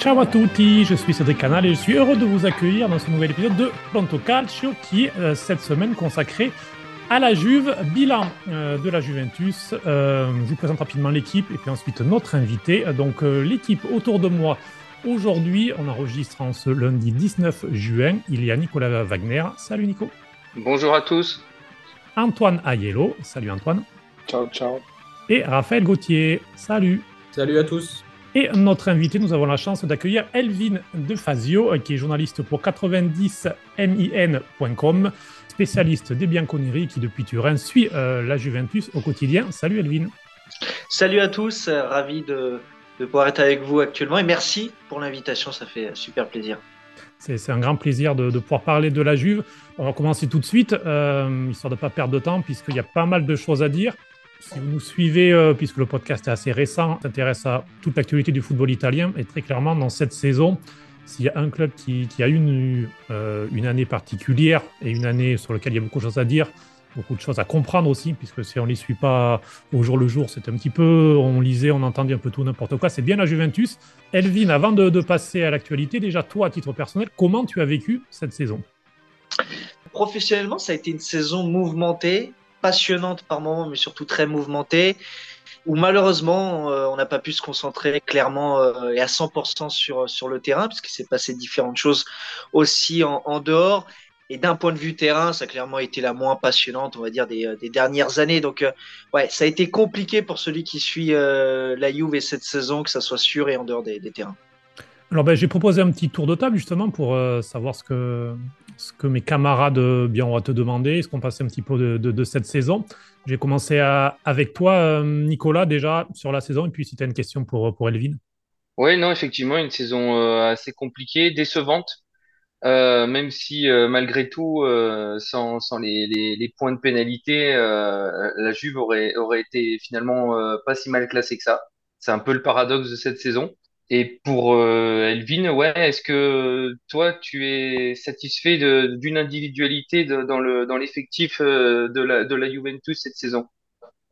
Ciao à tutti, je suis Cédric Canal et je suis heureux de vous accueillir dans ce nouvel épisode de Pronto Calcio qui est euh, cette semaine consacré à la Juve, bilan euh, de la Juventus. Euh, je vous présente rapidement l'équipe et puis ensuite notre invité. Donc l'équipe autour de moi aujourd'hui, on enregistre en ce lundi 19 juin. Il y a Nicolas Wagner. Salut Nico. Bonjour à tous. Antoine Aiello. Salut Antoine. Ciao, ciao. Et Raphaël Gauthier. Salut. Salut à tous. Et notre invité, nous avons la chance d'accueillir Elvin Defazio, qui est journaliste pour 90min.com, spécialiste des Bianconeri, qui depuis Turin suit euh, la Juventus au quotidien. Salut Elvin. Salut à tous, ravi de, pouvoir être avec vous actuellement et merci pour l'invitation, ça fait super plaisir. C'est un grand plaisir de, pouvoir parler de la Juve. On va commencer tout de suite, euh, histoire de ne pas perdre de temps, puisqu'il y a pas mal de choses à dire. Si vous nous suivez, euh, puisque le podcast est assez récent, s'intéresse à toute l'actualité du football italien, et très clairement, dans cette saison, s'il y a un club qui, a eu une, année particulière et une année sur laquelle il y a beaucoup de choses à dire, beaucoup de choses à comprendre aussi, puisque si on ne les suit pas au jour le jour, c'est un petit peu, on lisait, on entendait un peu tout, n'importe quoi, c'est bien la Juventus. Elvin, avant de passer à l'actualité, déjà toi, à titre personnel, comment tu as vécu cette saison? Professionnellement, ça a été une saison mouvementée, passionnante par moments, mais surtout très mouvementée, où malheureusement, euh, on n'a pas pu se concentrer clairement euh, et à 100% sur, sur le terrain, puisqu'il s'est passé différentes choses aussi en, dehors. Et d'un point de vue terrain, ça a clairement été la moins passionnante, on va dire, des, des dernières années. Donc, euh, ouais, ça a été compliqué pour celui qui suit la Juve et cette saison, que ça soit sûr et en dehors des, des terrains. Alors, ben, j'ai proposé un petit tour de table justement pour savoir ce que, ce que mes camarades euh, bien vont te demander, ce qu'on passe un petit peu de, cette saison? J'ai commencé avec toi, euh, Nicolas, déjà sur la saison, et puis si tu as une question pour, pour Elvin. Oui, non, effectivement, une saison euh, assez compliquée, décevante, même si malgré tout, sans, sans les, les, points de pénalité, la Juve aurait, aurait été finalement pas si mal classée que ça. C'est un peu le paradoxe de cette saison. Et pour euh, Elvin, ouais, est-ce que toi, tu es satisfait d'une individualité dans le dans l'effectif euh, de la de la Juventus cette saison?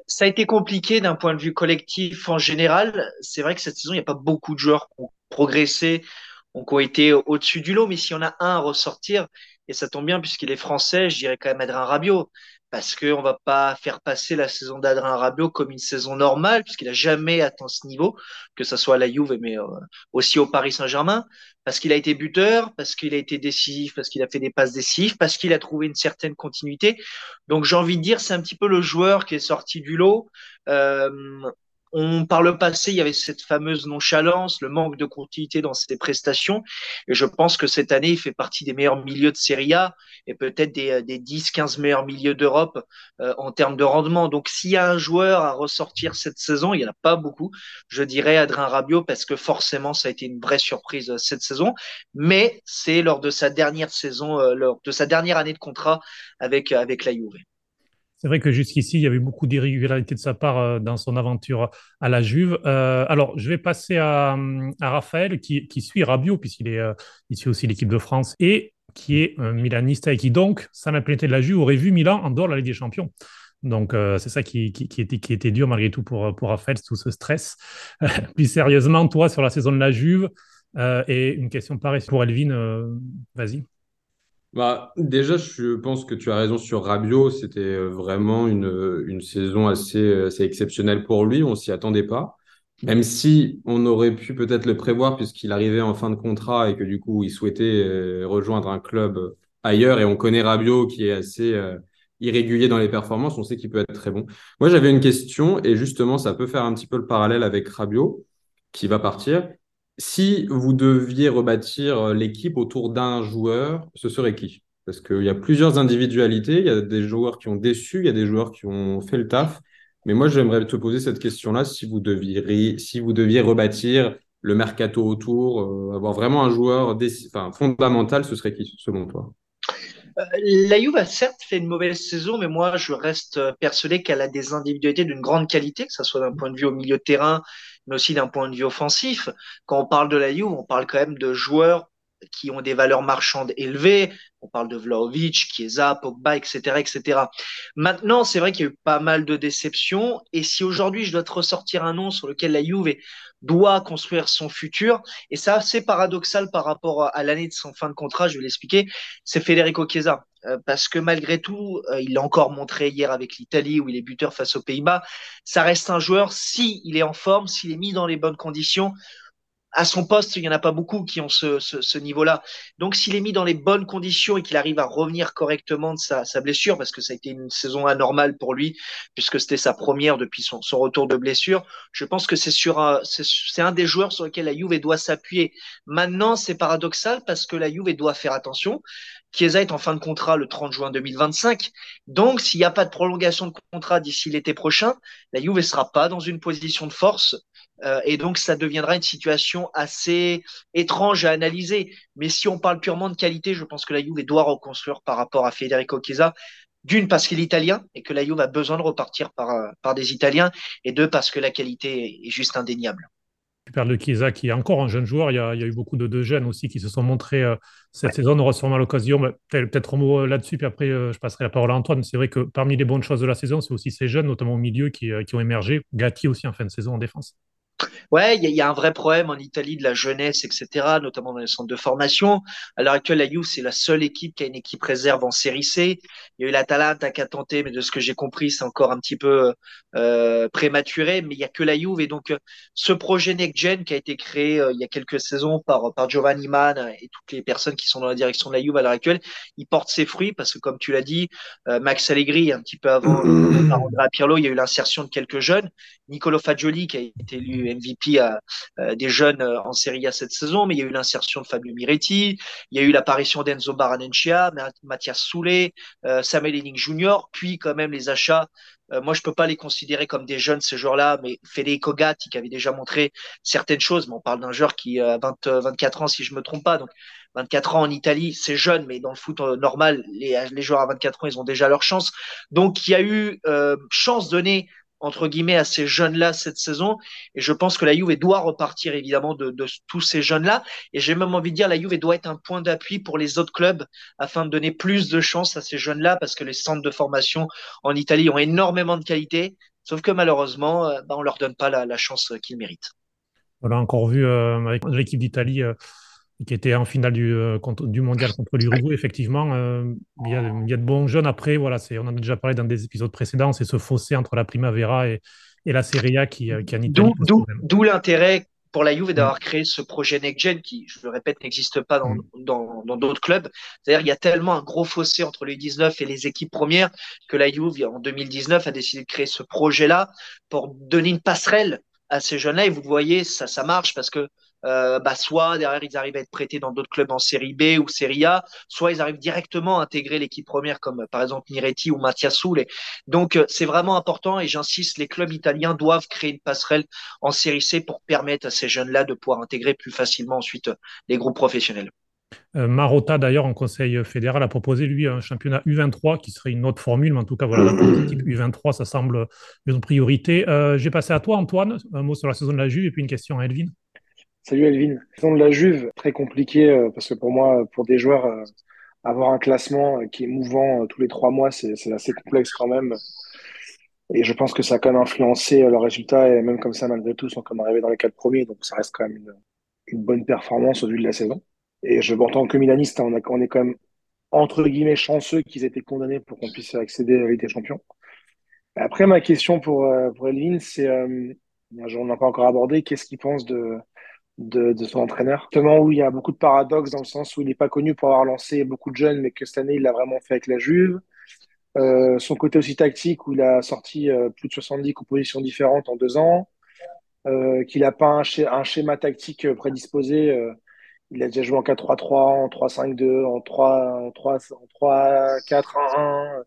Ça a été compliqué d'un point de vue collectif en général. C'est vrai que cette saison, il n'y a pas beaucoup de joueurs qui ont progressé, qui ont été au-dessus du lot. Mais s'il y en a un à ressortir, et ça tombe bien puisqu'il est français, je dirais quand même Adrien Rabiot parce qu'on va pas faire passer la saison d'Adrien Rabiot comme une saison normale, puisqu'il a jamais atteint ce niveau, que ce soit à la Juve, mais euh, aussi au Paris Saint-Germain, parce qu'il a été buteur, parce qu'il a été décisif, parce qu'il a fait des passes décisives, parce qu'il a trouvé une certaine continuité. Donc j'ai envie de dire, c'est un petit peu le joueur qui est sorti du lot. Euh, on, par le passé, il y avait cette fameuse nonchalance, le manque de continuité dans ses prestations. Et je pense que cette année, il fait partie des meilleurs milieux de Serie A et peut-être des, des 10-15 meilleurs milieux d'Europe euh, en termes de rendement. Donc, s'il y a un joueur à ressortir cette saison, il n'y en a pas beaucoup. Je dirais Adrien Rabiot parce que forcément, ça a été une vraie surprise euh, cette saison. Mais c'est lors de sa dernière saison, euh, lors de sa dernière année de contrat avec, avec la Juve. C'est vrai que jusqu'ici, il y avait beaucoup d'irrégularités de sa part euh, dans son aventure à la Juve. Euh, alors, je vais passer à, Raphaël, qui, suit Rabiot, puisqu'il euh, suit aussi l'équipe de France, et qui est un milaniste et qui, donc, sans la de la Juve, aurait vu Milan en dehors de la Ligue des Champions. Donc, c'est ça qui, était, dur malgré tout pour, Raphaël, tout ce stress. Plus sérieusement, toi, sur la saison de la Juve, et une question pareille pour Elvin, vas-y. Bah, déjà, je pense que tu as raison sur Rabiot. C'était vraiment une, saison assez, exceptionnelle pour lui. On s'y attendait pas. Même si on aurait pu peut-être le prévoir puisqu'il arrivait en fin de contrat et que du coup, il souhaitait euh, rejoindre un club ailleurs. Et on connaît Rabiot qui est assez euh, irrégulier dans les performances. On sait qu'il peut être très bon. Moi, j'avais une question et justement, ça peut faire un petit peu le parallèle avec Rabiot qui va partir. Si vous deviez rebâtir euh, l'équipe autour d'un joueur, ce serait qui? Parce qu'il y a plusieurs individualités, il y a des joueurs qui ont déçu, il y a des joueurs qui ont fait le taf. Mais moi, j'aimerais te poser cette question-là. Si vous deviez, rebâtir le mercato autour, euh, avoir vraiment un joueur fondamental, ce serait qui selon toi? Euh, la Juve a certes fait une mauvaise saison, mais moi je reste persuadé qu'elle a des individualités d'une grande qualité, que ce soit d'un point de vue au milieu de terrain mais aussi d'un point de vue offensif. Quand on parle de la Juve, on parle quand même de joueurs qui ont des valeurs marchandes élevées. On parle de Vlaovic, Chiesa, Pogba, etc., etc. Maintenant, c'est vrai qu'il y a eu pas mal de déceptions. Et si aujourd'hui je dois te ressortir un nom sur lequel la Juve doit construire son futur, et ça assez paradoxal par rapport à l'année de son fin de contrat, je vais l'expliquer, c'est Federico Chiesa. Euh, parce que malgré tout, euh, il l'a encore montré hier avec l'Italie où il est buteur face aux Pays-Bas, ça reste un joueur, si il est en forme, s'il est mis dans les bonnes conditions, à son poste, il n'y en a pas beaucoup qui ont ce, niveau-là. Donc, s'il est mis dans les bonnes conditions et qu'il arrive à revenir correctement de sa, blessure, parce que ça a été une saison anormale pour lui, puisque c'était sa première depuis son, retour de blessure, je pense que c'est sur un, c'est un des joueurs sur lesquels la Juve doit s'appuyer. Maintenant, c'est paradoxal parce que la Juve doit faire attention. Chiesa est en fin de contrat le 30 juin 2025. Donc, s'il n'y a pas de prolongation de contrat d'ici l'été prochain, la Juve ne sera pas dans une position de force euh, et donc, ça deviendra une situation assez étrange à analyser. Mais si on parle purement de qualité, je pense que la Juve doit reconstruire par rapport à Federico Chiesa. D'une, parce qu'il est italien et que la Juve a besoin de repartir par, euh, par des Italiens. Et deux, parce que la qualité est juste indéniable. Tu parles de Chiesa qui est encore un jeune joueur. Il y a, il y a eu beaucoup de, de, jeunes aussi qui se sont montrés euh, cette ouais. saison. On aura sûrement l'occasion. Peut-être un mot là-dessus, puis après, euh, je passerai la parole à Antoine. C'est vrai que parmi les bonnes choses de la saison, c'est aussi ces jeunes, notamment au milieu, qui, euh, qui ont émergé. Gatti aussi en fin de saison en défense. Ouais, il y, y, a un vrai problème en Italie de la jeunesse, etc., notamment dans les centres de formation. À l'heure actuelle, la Juve, c'est la seule équipe qui a une équipe réserve en série C. Il y a eu l'Atalanta qui a tenté, mais de ce que j'ai compris, c'est encore un petit peu euh, prématuré. Mais il y a que la Juve. Et donc, ce projet Next Gen qui a été créé euh, il y a quelques saisons par, par Giovanni Mann et toutes les personnes qui sont dans la direction de la Juve à l'heure actuelle, il porte ses fruits parce que, comme tu l'as dit, euh, Max Allegri, un petit peu avant par Andrea Pirlo, il y a eu l'insertion de quelques jeunes. Nicolo Fagioli qui a été élu MVP à, à, des jeunes euh, en Serie A cette saison, mais il y a eu l'insertion de Fabio Miretti, il y a eu l'apparition d'Enzo Baranencia, Mathias Soulé, euh, Samuel Henning Jr., puis quand même les achats euh, moi, je peux pas les considérer comme des jeunes, ces joueurs-là, mais Federico Gatti, qui avait déjà montré certaines choses, mais on parle d'un joueur qui a 20, 24 ans, si je me trompe pas. Donc, 24 ans en Italie, c'est jeune, mais dans le foot normal, les, joueurs à 24 ans, ils ont déjà leur chance. Donc, il y a eu euh, chance donnée entre guillemets à ces jeunes-là cette saison. Et je pense que la Juve doit repartir évidemment de, tous ces jeunes-là. Et j'ai même envie de dire la Juve doit être un point d'appui pour les autres clubs afin de donner plus de chance à ces jeunes-là parce que les centres de formation en Italie ont énormément de qualité. Sauf que malheureusement, euh, bah, on leur donne pas la, chance qu'ils méritent. On encore vu euh, avec l'équipe d'Italie. Euh qui était en finale du, euh, contre, du mondial contre l'Uruguay, effectivement. Euh, il, y a, il, y a, de bons jeunes. Après, voilà, on en a déjà parlé dans des épisodes précédents, c'est ce fossé entre la Primavera et, et la Serie A qui, euh, qui en Italie. D'où l'intérêt pour la Juve d'avoir créé ce projet Next Gen qui, je le répète, n'existe pas dans mm. dans dans d'autres clubs. C'est-à-dire il y a tellement un gros fossé entre les 19 et les équipes premières que la Juve en 2019 a décidé de créer ce projet-là pour donner une passerelle à ces jeunes-là. Et vous voyez, ça ça marche parce que euh, bah, soit derrière ils arrivent à être prêtés dans d'autres clubs en série B ou série A, soit ils arrivent directement à intégrer l'équipe première comme par exemple Miretti ou Mattia Soule. Donc euh, c'est vraiment important et j'insiste, les clubs italiens doivent créer une passerelle en série C pour permettre à ces jeunes-là de pouvoir intégrer plus facilement ensuite les groupes professionnels. Euh, Marotta, d'ailleurs, en conseil fédéral, a proposé, lui, un championnat U23 qui serait une autre formule, mais en tout cas, voilà, type U23, ça semble une priorité. Euh, J'ai passé à toi, Antoine, un mot sur la saison de la Juve et puis une question à Elvin. Salut Elvin. Saison de la Juve, très compliqué euh, parce que pour moi, pour des joueurs, euh, avoir un classement euh, qui est mouvant tous les trois mois, c'est assez complexe quand même. Et je pense que ça a quand même influencé leurs résultats et même comme ça, malgré tout, ils sont comme arrivés dans les quatre premiers, donc ça reste quand même une, bonne performance au vu de la saison. Et je, en tant que milaniste, on, a, on est quand même entre guillemets chanceux qu'ils aient été condamnés pour qu'on puisse accéder à la Ligue des Champions. Après, ma question pour, pour Elvin, c'est, euh, on n'a pas encore abordé, qu'est-ce qu'il pense de, de, de, son entraîneur. Justement, où il y a beaucoup de paradoxes dans le sens où il n'est pas connu pour avoir lancé beaucoup de jeunes, mais que cette année, il l'a vraiment fait avec la Juve. Euh, son côté aussi tactique, où il a sorti euh, plus de 70 compositions différentes en deux ans. Euh, qu'il n'a pas un, un, schéma tactique euh, prédisposé. Euh, il a déjà joué en 4-3-3, en 3-5-2, en 3-4-1-1.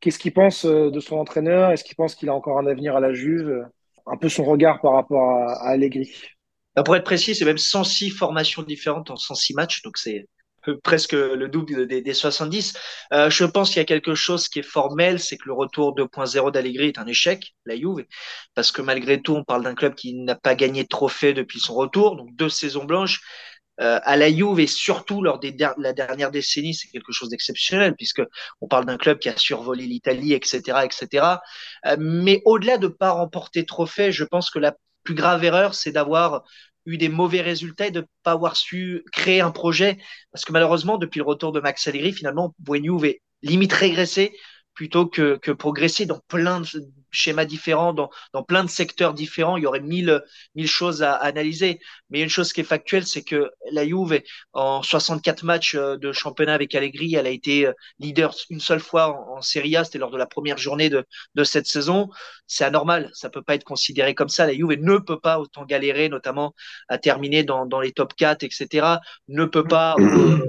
Qu'est-ce qu'il pense euh, de son entraîneur? Est-ce qu'il pense qu'il a encore un avenir à la Juve? Un peu son regard par rapport à, à Allegri. Pour être précis, c'est même 106 formations différentes en 106 matchs, donc c'est presque le double des, des 70. Euh, je pense qu'il y a quelque chose qui est formel, c'est que le retour 2.0 d'Allegri est un échec, la Juve, parce que malgré tout, on parle d'un club qui n'a pas gagné de trophée depuis son retour, donc deux saisons blanches. à la Juve et surtout lors de la dernière décennie, c'est quelque chose d'exceptionnel puisque on parle d'un club qui a survolé l'Italie, etc., etc. mais au-delà de pas remporter trophée, je pense que la plus grave erreur, c'est d'avoir eu des mauvais résultats et de pas avoir su créer un projet. Parce que malheureusement, depuis le retour de Max Allegri, finalement, Buenu est limite régressé plutôt que, que progresser dans plein de schémas différents, dans, dans plein de secteurs différents. Il y aurait mille, mille choses à, analyser. Mais une chose qui est factuelle, c'est que la Juve, en 64 matchs euh, de championnat avec Allegri, elle a été euh, leader une seule fois en, Serie A. C'était lors de la première journée de, de cette saison. C'est anormal. Ça peut pas être considéré comme ça. La Juve ne peut pas autant galérer, notamment à terminer dans, dans les top 4, etc. Ne peut pas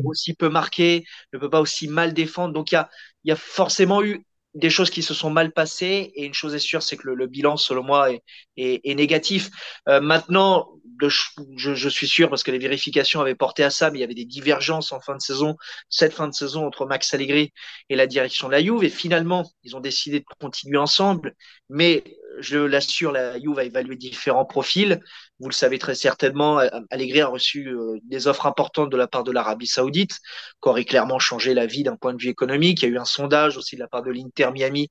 aussi peu marquer, ne peut pas aussi mal défendre. Donc il y a, il y a forcément eu des choses qui se sont mal passées et une chose est sûre, c'est que le, bilan, selon moi, est, négatif. Euh, maintenant, je, suis sûr parce que les vérifications avaient porté à ça, mais il y avait des divergences en fin de saison, cette fin de saison entre Max Allegri et la direction de la Juve et finalement, ils ont décidé de continuer ensemble, mais je l'assure, la Juve a évalué différents profils. Vous le savez très certainement, Allegri a reçu euh, des offres importantes de la part de l'Arabie Saoudite, qui aurait clairement changé la vie d'un point de vue économique. Il y a eu un sondage aussi de la part de l'Inter Miami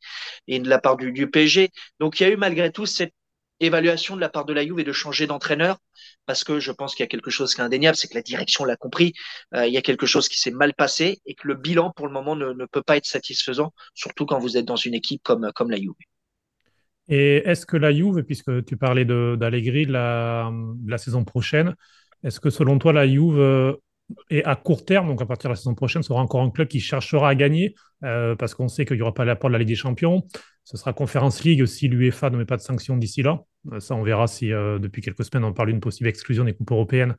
et de la part du, du PSG. Donc il y a eu malgré tout cette évaluation de la part de la Juve et de changer d'entraîneur parce que je pense qu'il y a quelque chose qui est indéniable, c'est que la direction l'a compris. Euh, il y a quelque chose qui s'est mal passé et que le bilan pour le moment ne, peut pas être satisfaisant, surtout quand vous êtes dans une équipe comme, comme la Juve. Et est-ce que la Juve, puisque tu parlais d'Allegri de, la, la saison prochaine, est-ce que selon toi la Juve euh, est à court terme, donc à partir de la saison prochaine, sera encore un club qui cherchera à gagner, euh, parce qu'on sait qu'il n'y aura pas l'apport de la Ligue des Champions. Ce sera Conference League si l'UEFA ne met pas de sanctions d'ici là. Euh, ça, on verra si depuis quelques semaines on parle d'une possible exclusion des coupes européennes.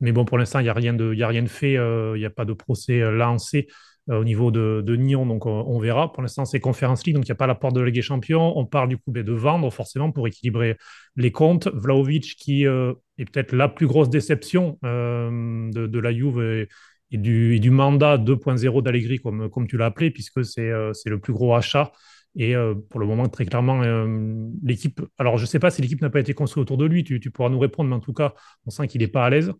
Mais bon, pour l'instant, il n'y a, rien de, rien de fait, il n'y a pas de procès lancé. Euh, au niveau de, Nyon, donc on, verra. Pour l'instant, c'est Conference League, donc il n'y a pas la porte de la Ligue des Champions. On parle du coup ben, de vendre forcément pour équilibrer les comptes. Vlaovic, qui euh, est peut-être la plus grosse déception euh, de, la Juve et, du, mandat 2.0 d'Allegri, comme, comme tu l'as appelé, puisque c'est le plus gros achat. Et pour le moment, très clairement, l'équipe. Alors, je ne sais pas si l'équipe n'a pas été construite autour de lui, tu, pourras nous répondre, mais en tout cas, on sent qu'il n'est pas à l'aise,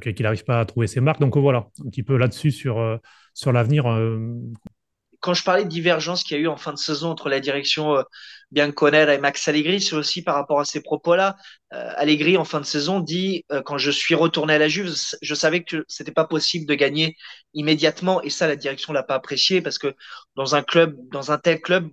qu'il n'arrive pas à trouver ses marques. Donc voilà, un petit peu là-dessus sur, sur l'avenir. Euh, Quand je parlais de divergence qu'il y a eu en fin de saison entre la direction euh, Bianconera et Max Allegri, c'est aussi par rapport à ces propos-là. Euh, Allegri, en fin de saison, dit quand je suis retourné à la Juve, je savais que c'était pas possible de gagner immédiatement, et ça, la direction l'a pas apprécié parce que dans un club, dans un tel club,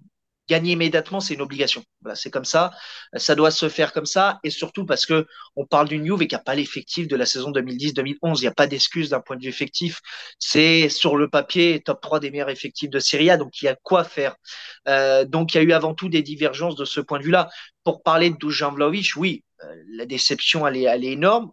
gagner immédiatement, c'est une obligation. Voilà, c'est comme ça. Ça doit se faire comme ça. Et surtout parce que on parle d'une Juve et qu'il n'y a pas l'effectif de la saison 2010-2011. Il n'y a pas d'excuse d'un point de vue effectif. C'est sur le papier top 3 des meilleurs effectifs de Serie A. Donc il y a quoi faire. Euh, donc il y a eu avant tout des divergences de ce point de vue-là. Pour parler de Dujan Vlaovic, oui, euh, la déception elle est, elle est énorme.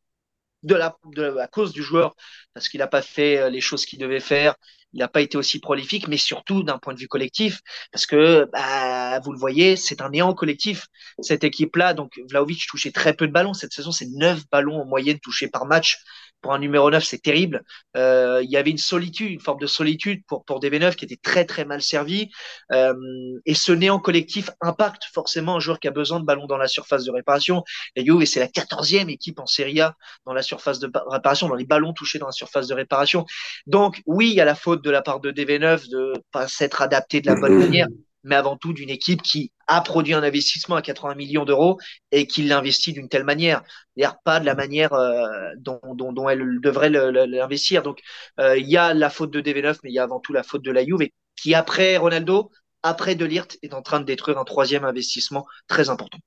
De la, de la cause du joueur, parce qu'il n'a pas fait euh, les choses qu'il devait faire, il n'a pas été aussi prolifique, mais surtout d'un point de vue collectif, parce que bah, vous le voyez, c'est un néant collectif cette équipe-là. Donc Vlaovic touchait très peu de ballons cette saison, c'est 9 ballons en moyenne touchés par match pour un numéro 9, c'est terrible. Euh, il y avait une solitude, une forme de solitude pour, pour DB9 qui était très très mal servi. Euh, et ce néant collectif impacte forcément un joueur qui a besoin de ballons dans la surface de réparation. Et Juve, c'est la quatorzième équipe en Serie A dans la surface de réparation, dans les ballons touchés dans la surface de réparation. Donc oui, il y a la faute de la part de DB9 de pas s'être adapté de la bonne manière mais avant tout d'une équipe qui a produit un investissement à 80 millions d'euros et qui l'investit d'une telle manière, cest pas de la manière euh, dont, dont, dont, elle devrait l'investir. Donc euh, il y a la faute de DV9, mais il y a avant tout la faute de la Juve, qui après Ronaldo, après De Ligt, est en train de détruire un troisième investissement très important.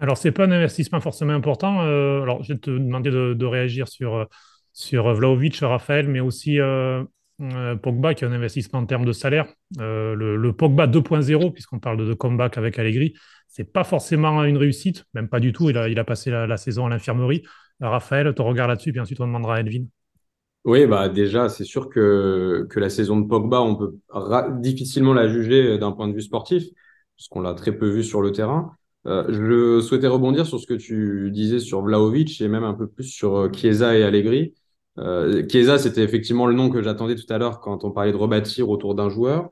Alors, c'est pas un investissement forcément important. Euh, alors, je vais te demander de, de réagir sur, sur Vlaovic, Raphaël, mais aussi euh, Pogba qui a un investissement en termes de salaire. Euh, le, Pogba 2.0, puisqu'on parle de, comeback avec Allegri, c'est pas forcément une réussite, même pas du tout. Il a, passé la, saison à l'infirmerie. Euh, Raphaël, ton regard là-dessus, puis ensuite on demandera à Elvin. Oui, bah déjà, c'est sûr que, que la saison de Pogba, on peut difficilement la juger d'un point de vue sportif, puisqu'on l'a très peu vu sur le terrain. je souhaitais rebondir sur ce que tu disais sur Vlaovic et même un peu plus sur Chiesa et Allegri. Euh, Chiesa, c'était effectivement le nom que j'attendais tout à l'heure quand on parlait de rebâtir autour d'un joueur.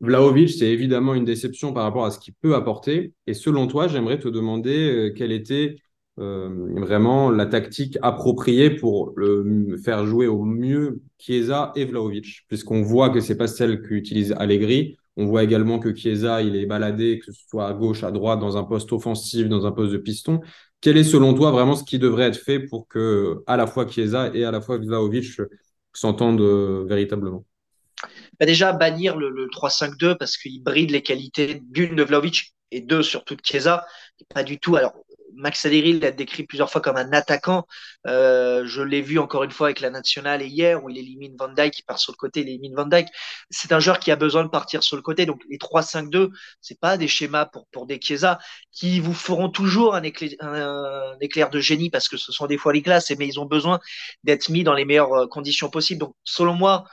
Vlaovic, c'est évidemment une déception par rapport à ce qu'il peut apporter. Et selon toi, j'aimerais te demander euh, quel était vraiment la tactique appropriée pour faire jouer au mieux Chiesa et Vlaovic, puisqu'on voit que c'est pas celle qu'utilise Allegri. On voit également que Chiesa, il est baladé, que ce soit à gauche, à droite, dans un poste offensif, dans un poste de piston. Quel est selon toi vraiment ce qui devrait être fait pour que à la fois Chiesa et à la fois Vlaovic s'entendent euh, véritablement? Bah Déjà, bannir le, le 3-5-2 parce qu'il bride les qualités d'une de Vlaovic et deux surtout de Chiesa. Pas du tout. Alors, Max Allegri l'a décrit plusieurs fois comme un attaquant. Euh, je l'ai vu encore une fois avec la nationale et hier où il élimine Van Dijk, il part sur le côté, il élimine Van Dijk. C'est un joueur qui a besoin de partir sur le côté. Donc les 3-5-2, c'est pas des schémas pour des Chiesa qui vous feront toujours un éclair, un, éclair de génie parce que ce sont des fois les classes, mais ils ont besoin d'être mis dans les meilleures euh, conditions possibles. Donc selon moi,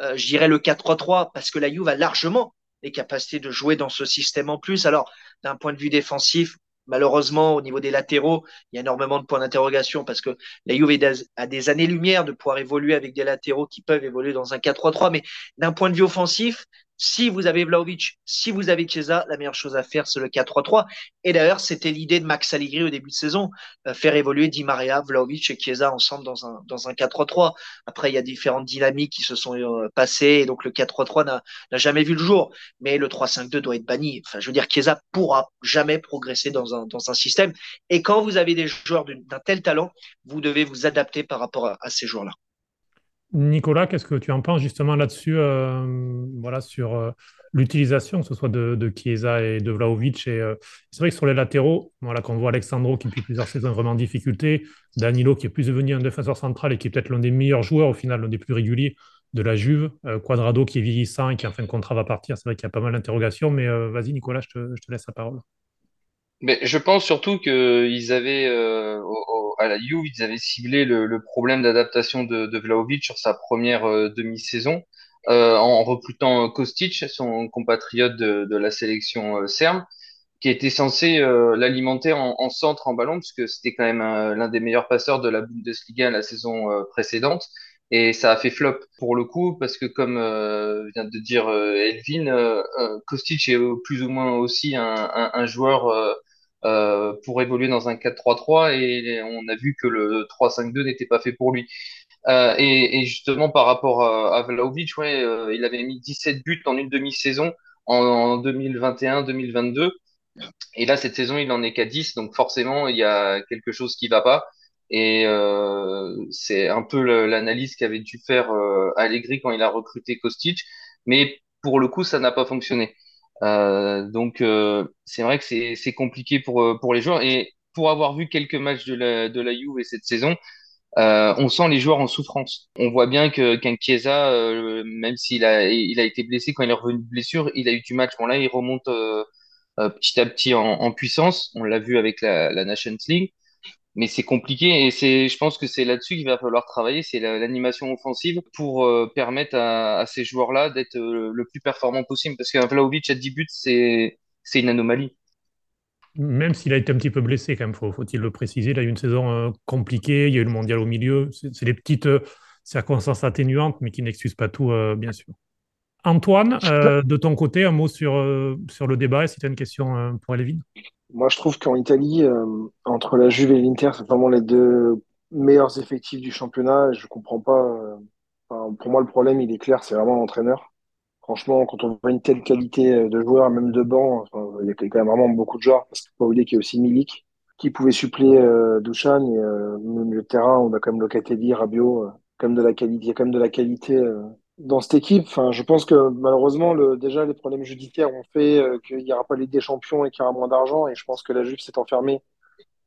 euh, je dirais le 4-3-3 parce que la Juve a largement les capacités de jouer dans ce système en plus. Alors, d'un point de vue défensif, Malheureusement, au niveau des latéraux, il y a énormément de points d'interrogation parce que la Juve a des années-lumière de pouvoir évoluer avec des latéraux qui peuvent évoluer dans un 4-3-3. Mais d'un point de vue offensif, si vous avez Vlaovic, si vous avez Chiesa, la meilleure chose à faire, c'est le 4-3-3. Et d'ailleurs, c'était l'idée de Max Allegri au début de saison, euh, faire évoluer Di Maria, Vlaovic et Chiesa ensemble dans un, dans un 4-3-3. Après, il y a différentes dynamiques qui se sont euh, passées, et donc le 4-3-3 n'a jamais vu le jour. Mais le 3-5-2 doit être banni. Enfin, je veux dire, Chiesa pourra jamais progresser dans un, dans un système. Et quand vous avez des joueurs d'un tel talent, vous devez vous adapter par rapport à, à ces joueurs-là. Nicolas, qu'est-ce que tu en penses justement là-dessus, euh, voilà, sur euh, l'utilisation, que ce soit de, Chiesa et de Vlaovic. Et euh, c'est vrai que sur les latéraux, voilà, quand on voit Alexandro qui depuis plusieurs saisons vraiment en difficulté, Danilo qui est plus devenu un défenseur central et qui est peut-être l'un des meilleurs joueurs au final, l'un des plus réguliers de la Juve, Quadrado qui est vieillissant et qui en fin de contrat va partir. C'est vrai qu'il y a pas mal d'interrogations, mais vas-y Nicolas, je te, laisse la parole. Mais je pense surtout qu'ils avaient, à la Juve, ils avaient ciblé le, problème d'adaptation de, de Vlahovic sur sa première euh, demi-saison euh, en recrutant Kostic, son compatriote de, la sélection serbe, qui était censé l'alimenter en, en, centre en ballon, puisque c'était quand même l'un des meilleurs passeurs de la Bundesliga la saison précédente. Et ça a fait flop pour le coup, parce que comme vient de dire Elvin, Kostic est plus ou moins aussi un joueur euh, pour évoluer dans un 4-3-3 et on a vu que le 3-5-2 n'était pas fait pour lui. Euh, et, justement par rapport à, Vlaovic, euh, il avait mis 17 buts en une demi-saison en, en 2021-2022. Et là, cette saison, il en est qu'à 10, donc forcément, il y a quelque chose qui va pas. Et c'est un peu l'analyse qu'avait dû faire Allegri quand il a recruté Kostic. Mais pour le coup, ça n'a pas fonctionné. Euh, donc euh, c'est vrai que c'est compliqué pour euh, pour les joueurs et pour avoir vu quelques matchs de la de la Juve cette saison, euh, on sent les joueurs en souffrance. On voit bien que qu'un Chiesa, euh, même s'il a il a été blessé quand il est revenu de blessure, il a eu du match. Bon là, il remonte petit à petit en, en puissance. On l'a vu avec la, la Nations League mais c'est compliqué et c'est, je pense que c'est là-dessus qu'il va falloir travailler, c'est l'animation offensive pour euh, permettre à, ces joueurs-là d'être euh, le plus performant possible. Parce qu'un Vlaovic à 10 buts, c'est, c'est une anomalie. Même s'il a été un petit peu blessé, quand même, faut, faut-il le préciser. Il a eu une saison euh, compliquée, il y a eu le mondial au milieu. C'est, des petites circonstances atténuantes, mais qui n'excusent pas tout, bien sûr. Antoine, de ton côté, un mot sur, sur le débat, si tu as une question pour Elvin. Moi, je trouve qu'en Italie, euh, entre la Juve et l'Inter, c'est vraiment les deux meilleurs effectifs du championnat. Je comprends pas. euh, pour moi, le problème, il est clair, c'est vraiment l'entraîneur. Franchement, quand on voit une telle qualité euh, de joueurs, même de banc, il y a quand même vraiment beaucoup de joueurs. Parce qu'il faut pas oublier qu'il y a aussi Milik qui pouvait suppléer euh, et euh, même le terrain, on a quand même Locatelli, Rabiot, euh, de la qualité, il y a quand même de la qualité. euh, dans cette équipe, enfin, je pense que malheureusement, le, déjà, les problèmes judiciaires ont fait euh, qu'il n'y aura pas Ligue des Champions et qu'il y aura moins d'argent. Et je pense que la Juve s'est enfermée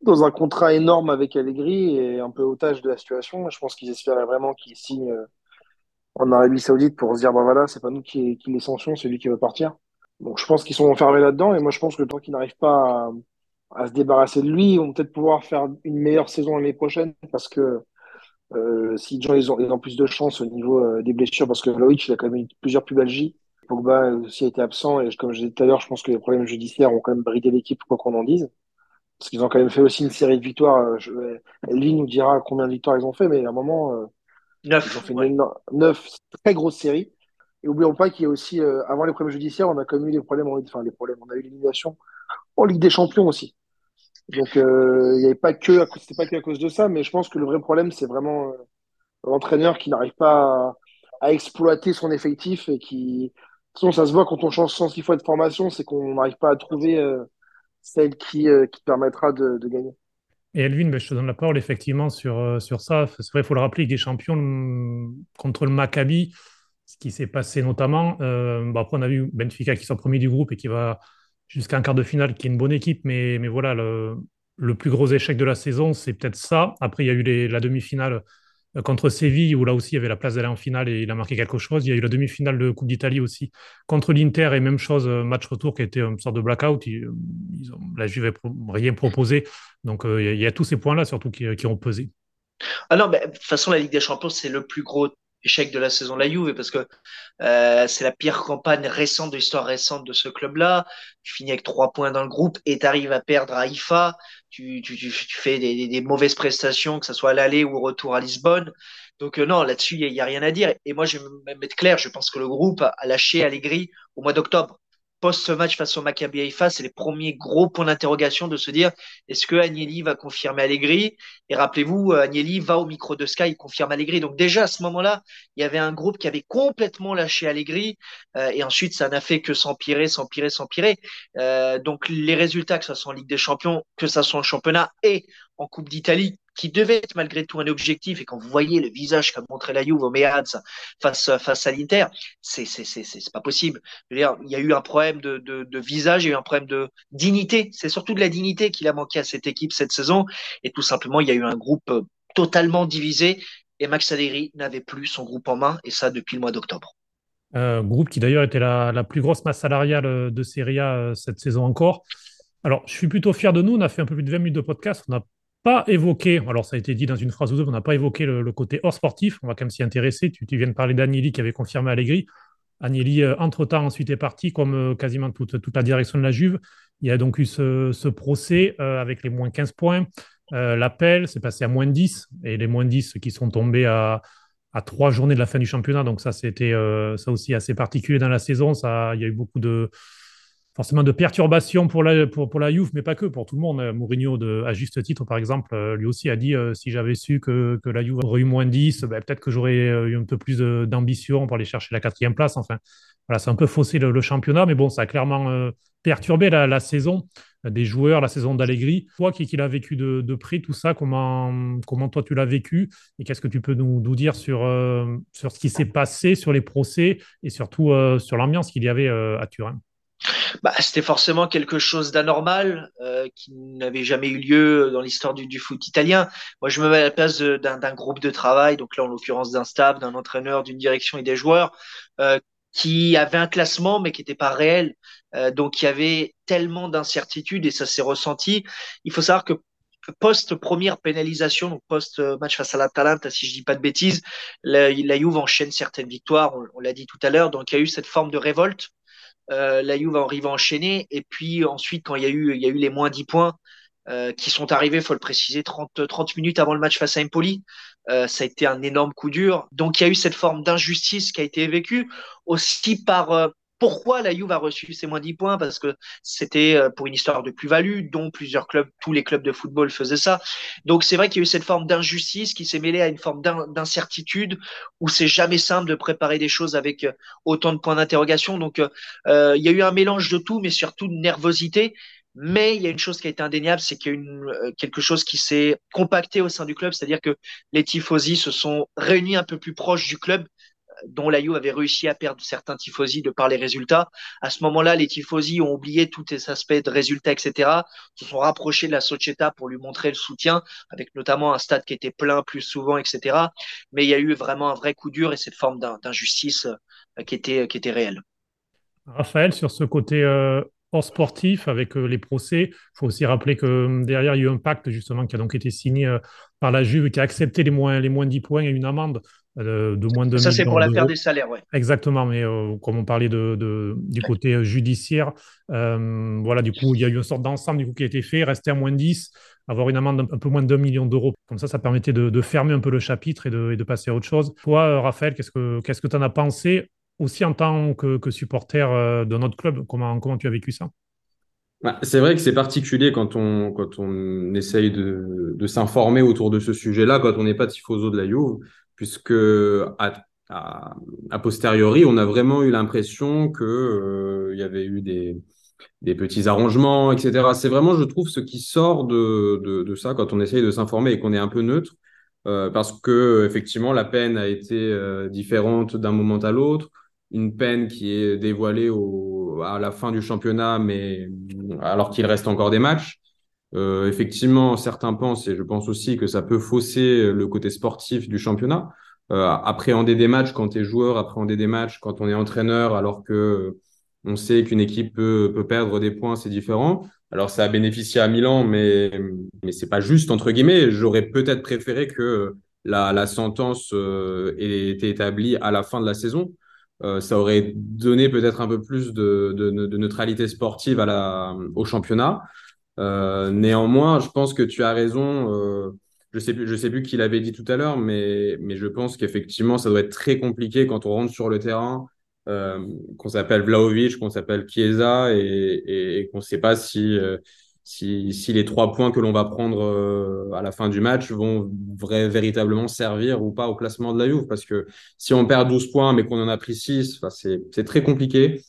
dans un contrat énorme avec Allegri et un peu otage de la situation. Je pense qu'ils espéraient vraiment qu'il signe euh, en Arabie Saoudite pour se dire, bah voilà, c'est pas nous qui, qui les sanctions, c'est lui qui veut partir. Donc je pense qu'ils sont enfermés là-dedans. Et moi, je pense que tant qu'ils n'arrivent pas à, à, se débarrasser de lui, ils vont peut-être pouvoir faire une meilleure saison l'année prochaine parce que euh, si gens ils ont, ils ont plus de chance au niveau euh, des blessures, parce que Loïc, il a quand même eu plusieurs pubalgies. Pogba aussi a été absent, et comme je disais tout à l'heure, je pense que les problèmes judiciaires ont quand même bridé l'équipe, quoi qu'on en dise. Parce qu'ils ont quand même fait aussi une série de victoires. Euh, je, nous dira combien de victoires ils ont fait, mais à un moment, neuf, ils ont fait ouais. une, neuf très grosses séries. Et oublions pas qu'il y a aussi, euh, avant les problèmes judiciaires, on a quand même eu les problèmes, en, enfin les problèmes, on a eu l'élimination en Ligue des Champions aussi. Donc, il n'y pas que, c'était pas que à cause de ça, mais je pense que le vrai problème, c'est vraiment l'entraîneur qui n'arrive pas à, exploiter son effectif et qui, façon, ça se voit quand on change 106 fois de formation, c'est qu'on n'arrive pas à trouver celle qui, qui permettra de, gagner. Et Elvin, ben, je te donne la parole effectivement sur, euh, sur ça. C'est vrai, il faut le rappeler, des champions contre le Maccabi, ce qui s'est passé notamment. Euh, après, on a vu Benfica qui sort premier du groupe et qui va jusqu'à un quart de finale, qui est une bonne équipe, mais, voilà, le, plus gros échec de la saison, c'est peut-être ça. Après, il y a eu la demi-finale euh, contre Séville, où là aussi il y avait la place d'aller en finale et il a marqué quelque chose. Il y a eu la demi-finale de Coupe d'Italie aussi contre l'Inter et même chose, euh, match retour qui été une sorte de blackout. Ils, ont, la Juve n'a rien proposé. Donc euh, il y, a tous ces points-là surtout qui, ont pesé. Ah de toute façon, la Ligue des Champions, c'est le plus gros échec de la saison de la Juve parce que euh, c'est la pire campagne récente de l'histoire récente de ce club-là. Tu finis avec trois points dans le groupe et tu arrives à perdre à IFA. Tu, tu, tu, fais des, mauvaises prestations, que ce soit à l'aller ou au retour à Lisbonne. Donc euh, non, là-dessus, il n'y a, rien à dire. Et moi, je vais me mettre clair, je pense que le groupe a lâché Allegri au mois d'octobre post ce match face au Maccabi Haïfa, c'est les premiers gros points d'interrogation de se dire est-ce que Agnelli va confirmer Allegri? Et rappelez-vous, Agnelli va au micro de Sky, il confirme Allegri. Donc déjà à ce moment-là, il y avait un groupe qui avait complètement lâché Allegri, euh, et ensuite ça n'a fait que s'empirer, s'empirer, s'empirer. Euh, donc les résultats, que ce soit en Ligue des Champions, que ce soit en championnat et en Coupe d'Italie, qui devait être malgré tout un objectif, et quand vous voyez le visage qu'a montré la Juve au face, face à l'Inter, c'est, pas possible. Il y a eu un problème de, de, visage, il y a eu un problème de dignité. C'est surtout de la dignité qu'il a manqué à cette équipe cette saison. Et tout simplement, il y a eu un groupe euh, totalement divisé. Et Max Allegri n'avait plus son groupe en main, et ça depuis le mois d'octobre. Euh, groupe qui d'ailleurs était la, la, plus grosse masse salariale euh, de Serie A cette saison encore. Alors, je suis plutôt fier de nous. On a fait un peu plus de 20 minutes de podcast. On a pas évoqué, alors ça a été dit dans une phrase ou deux, on n'a pas évoqué le, côté hors sportif, on va quand même s'y intéresser. Tu, viens de parler d'Agnelli qui avait confirmé Allegri. Agnelli, euh, entre-temps, ensuite est parti, comme euh, quasiment toute, la direction de la Juve. Il y a donc eu ce, procès euh, avec les moins 15 points. L'appel, c'est passé à moins 10, et les moins 10 qui sont tombés à, à trois journées de la fin du championnat. Donc ça, c'était ça aussi assez particulier dans la saison. Ça, il y a eu beaucoup de forcément de perturbations pour la, pour, pour la Juve, mais pas que, pour tout le monde. Mourinho, de, à juste titre, par exemple, euh, lui aussi a dit euh, si j'avais su que, que, la Juve aurait eu moins 10, ben, peut-être que j'aurais euh, eu un peu plus d'ambition pour aller chercher la quatrième place. Enfin, voilà, c'est un peu faussé le, championnat, mais bon, ça a clairement perturbé la, saison des joueurs, la saison d'Allegri. Toi qui, qui vécu de, près, tout ça, comment, comment toi tu l'as vécu et qu'est-ce que tu peux nous, nous dire sur, sur ce qui s'est passé, sur les procès et surtout sur l'ambiance qu'il y avait à Turin? Bah, c'était forcément quelque chose d'anormal euh, qui n'avait jamais eu lieu dans l'histoire du, foot italien. Moi, je me mets à la place d'un groupe de travail, donc là, en l'occurrence, d'un staff, d'un entraîneur, d'une direction et des joueurs, euh, qui avait un classement, mais qui n'était pas réel. Euh, donc, il y avait tellement d'incertitudes et ça s'est ressenti. Il faut savoir que post-première pénalisation, donc post-match face à l'Atalanta, si je dis pas de bêtises, la, la Juve enchaîne certaines victoires, on, on l'a dit tout à l'heure, donc il y a eu cette forme de révolte euh, la Juve arrive à enchaîner. Et puis ensuite, quand il y a eu, il y a eu les moins 10 points euh, qui sont arrivés, faut le préciser, 30, 30 minutes avant le match face à Empoli, euh, ça a été un énorme coup dur. Donc il y a eu cette forme d'injustice qui a été vécue aussi par pourquoi la Juve a reçu ces moins 10 points? Parce que c'était euh, pour une histoire de plus-value, dont plusieurs clubs, tous les clubs de football faisaient ça. Donc c'est vrai qu'il y a eu cette forme d'injustice qui s'est mêlée à une forme d'incertitude où c'est jamais simple de préparer des choses avec euh, autant de points d'interrogation. Donc euh, il y a eu un mélange de tout, mais surtout de nervosité. Mais il y a une chose qui a été indéniable, c'est qu'il y a une, quelque chose qui s'est compacté au sein du club, c'est-à-dire que les tifosi se sont réunis un peu plus proches du club dont la Juve avait réussi à perdre certains tifosi de par les résultats. À ce moment-là, les tifosi ont oublié tous les aspects de résultats, etc. Se sont rapprochés de la Società pour lui montrer le soutien, avec notamment un stade qui était plein plus souvent, etc. Mais il y a eu vraiment un vrai coup dur et cette forme d'injustice euh, qui était, qui était réelle. Raphaël, sur ce côté euh, hors sportif avec euh, les procès, il faut aussi rappeler que derrière, il y a eu un pacte justement qui a donc été signé par la Juve qui a accepté les moins, les moins 10 points et une amende euh, de moins de Ça, c'est pour l'affaire des salaires, oui. Exactement, mais euh, comme on parlait de, de du côté euh, judiciaire, voilà, du coup, il y a eu une sorte d'ensemble du coup, qui a été fait, rester à moins de 10, avoir une amende un peu moins de 2 millions d'euros. Comme ça, ça permettait de, de, fermer un peu le chapitre et de, et de passer à autre chose. Toi, Raphaël, qu'est-ce que tu en as pensé aussi en tant que, que supporter de notre club? Comment, comment tu as vécu ça? Bah, c'est vrai que c'est particulier quand on, quand on essaye de, de s'informer autour de ce sujet-là, quand on n'est pas tifoso de la Juve, puisque à, à, posteriori, on a vraiment eu l'impression qu'il euh, y avait eu des, petits arrangements, etc. C'est vraiment, je trouve, ce qui sort de, ça quand on essaye de s'informer et qu'on est un peu neutre, euh, parce que effectivement, la peine a été euh, différente d'un moment à l'autre une peine qui est dévoilée à la fin du championnat, mais alors qu'il reste encore des matchs. Euh, effectivement, certains pensent, et je pense aussi, que ça peut fausser le côté sportif du championnat. Euh, appréhender des matchs quand tu es joueur, appréhender des matchs quand on est entraîneur, alors que on sait qu'une équipe peut, peut perdre des points, c'est différent. Alors ça a bénéficié à Milan, mais mais c'est pas juste entre guillemets. J'aurais peut-être préféré que la, la sentence euh, ait été établie à la fin de la saison. Euh, ça aurait donné peut-être un peu plus de, de, de, neutralité sportive à la, au championnat. Euh, néanmoins, je pense que tu as raison. Euh, je sais plus, je sais plus qui l'avait dit tout à l'heure, mais, mais je pense qu'effectivement, ça doit être très compliqué quand on rentre sur le terrain, euh, qu'on s'appelle Vlaovic, qu'on s'appelle Chiesa et, qu'on ne sait pas si si, les trois points que l'on va prendre à la fin du match vont véritablement servir ou pas au classement de la Juve. Parce que si on perd 12 points mais qu'on en a pris 6, c'est très compliqué.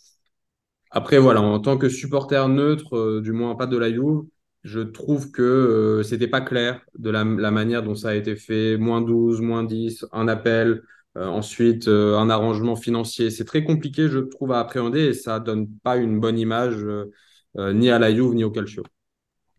Après, voilà, en tant que supporter neutre, euh, du moins pas de la Juve, je trouve que euh, c'était pas clair de la, manière dont ça a été fait. Moins 12, moins 10, un appel, ensuite un arrangement financier. C'est très compliqué, je trouve, à appréhender et ça donne pas une bonne image ni à la Juve ni au Calcio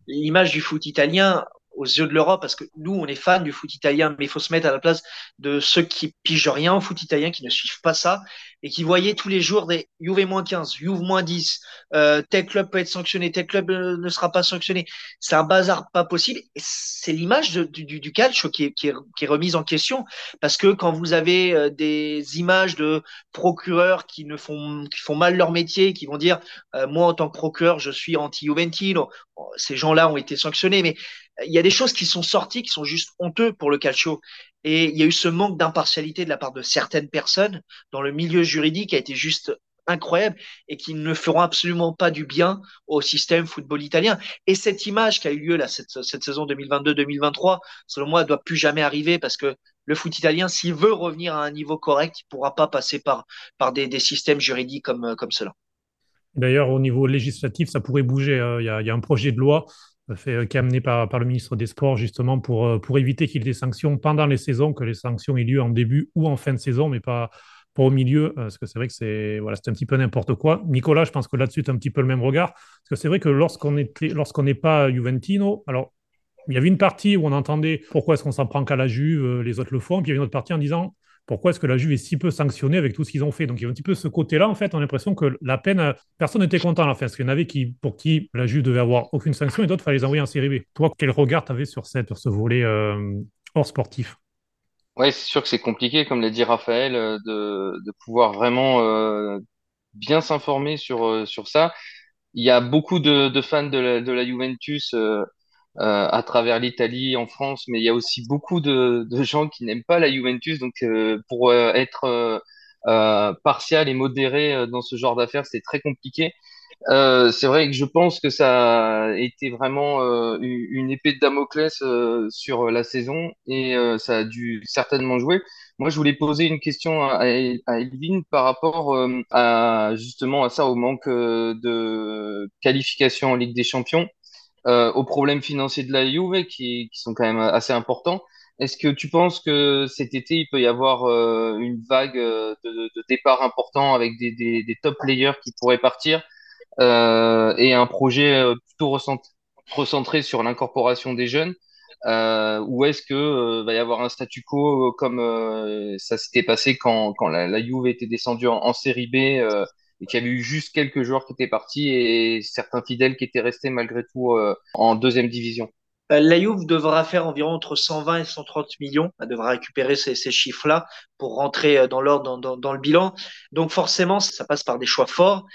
l'image du foot italien aux yeux de l'Europe, parce que nous, on est fans du foot italien, mais il faut se mettre à la place de ceux qui pigent rien au foot italien, qui ne suivent pas ça, et qui voyaient tous les jours des Juve moins 15, Juve moins 10, euh, tel club peut être sanctionné, tel club euh, ne sera pas sanctionné. C'est un bazar pas possible. C'est l'image du, du, calcio qui est, remise en question, parce que quand vous avez euh, des images de procureurs qui ne font, qui font mal leur métier, qui vont dire, moi en tant que procureur, je suis anti-Juventino, ces gens-là ont été sanctionnés, mais il y a des choses qui sont sorties qui sont juste honteux pour le calcio. Et il y a eu ce manque d'impartialité de la part de certaines personnes dans le milieu juridique qui a été juste incroyable et qui ne feront absolument pas du bien au système football italien. Et cette image qui a eu lieu là, cette, cette saison 2022-2023, selon moi, ne doit plus jamais arriver parce que le foot italien, s'il veut revenir à un niveau correct, il ne pourra pas passer par, par des, des systèmes juridiques comme, comme cela. D'ailleurs, au niveau législatif, ça pourrait bouger. Euh, il y, a un projet de loi fait, euh, qui est amené par, par, le ministre des Sports, justement, pour, euh, pour éviter qu'il y ait des sanctions pendant les saisons, que les sanctions aient lieu en début ou en fin de saison, mais pas, pas au milieu, parce que c'est vrai que c'est voilà, un petit peu n'importe quoi. Nicolas, je pense que là-dessus, tu as un petit peu le même regard, parce que c'est vrai que lorsqu'on n'est pas Juventino, alors il y avait une partie où on entendait pourquoi est-ce qu'on s'en prend qu'à la Juve, les autres le font, puis il y avait une autre partie en disant pourquoi est-ce que la Juve est si peu sanctionnée avec tout ce qu'ils ont fait? Donc il y a un petit peu ce côté-là, en fait, on a l'impression que la peine, personne n'était content à la fin, parce qu'il y en avait qui, pour qui la Juve devait avoir aucune sanction et d'autres, fallait les envoyer en série B. Toi, quel regard tu avais sur, cette, sur ce volet euh, hors sportif? Ouais, c'est sûr que c'est compliqué, comme l'a dit Raphaël, euh, de, pouvoir vraiment euh, bien s'informer sur, euh, sur ça. Il y a beaucoup de, fans de la, Juventus euh, euh, à travers l'Italie, en France, mais il y a aussi beaucoup de, de gens qui n'aiment pas la Juventus. Donc, euh, pour euh, être euh, partial et modéré dans ce genre d'affaires, c'est très compliqué. c'est vrai que je pense que ça a été vraiment une épée de Damoclès sur la saison et ça a dû certainement jouer. Moi, je voulais poser une question à, à Elvin par rapport à justement à ça, au manque de qualification en Ligue des Champions euh, aux problèmes financiers de la Juve qui, sont quand même assez importants. Est-ce que tu penses que cet été, il peut y avoir euh, une vague euh, de, de départ important avec des, des, top players qui pourraient partir et un projet plutôt recentré sur l'incorporation des jeunes ou est-ce que va y avoir un statu quo comme ça s'était passé quand, quand la, la Juve était descendue en, en série B et qu'il y avait eu juste quelques joueurs qui étaient partis et certains fidèles qui étaient restés malgré tout euh, en deuxième division. Euh, la Juve devra faire environ entre 120 et 130 millions. Elle devra récupérer ces, chiffres-là pour rentrer euh, dans l'ordre, dans, le bilan. Donc forcément, ça passe par des choix forts.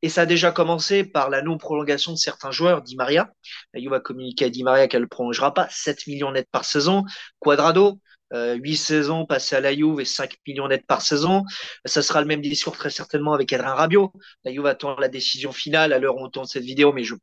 Et ça a déjà commencé par la non-prolongation de certains joueurs. Di Maria, la Juve a communiqué à Di Maria qu'elle ne prolongera pas. 7 millions nets par saison. Quadrado, 8 saisons passées à la Juve et 5 millions nets par saison. Ça sera le même discours très certainement avec Adrien Rabiot. La Juve attend la décision finale à l'heure où on tourne cette vidéo, mais je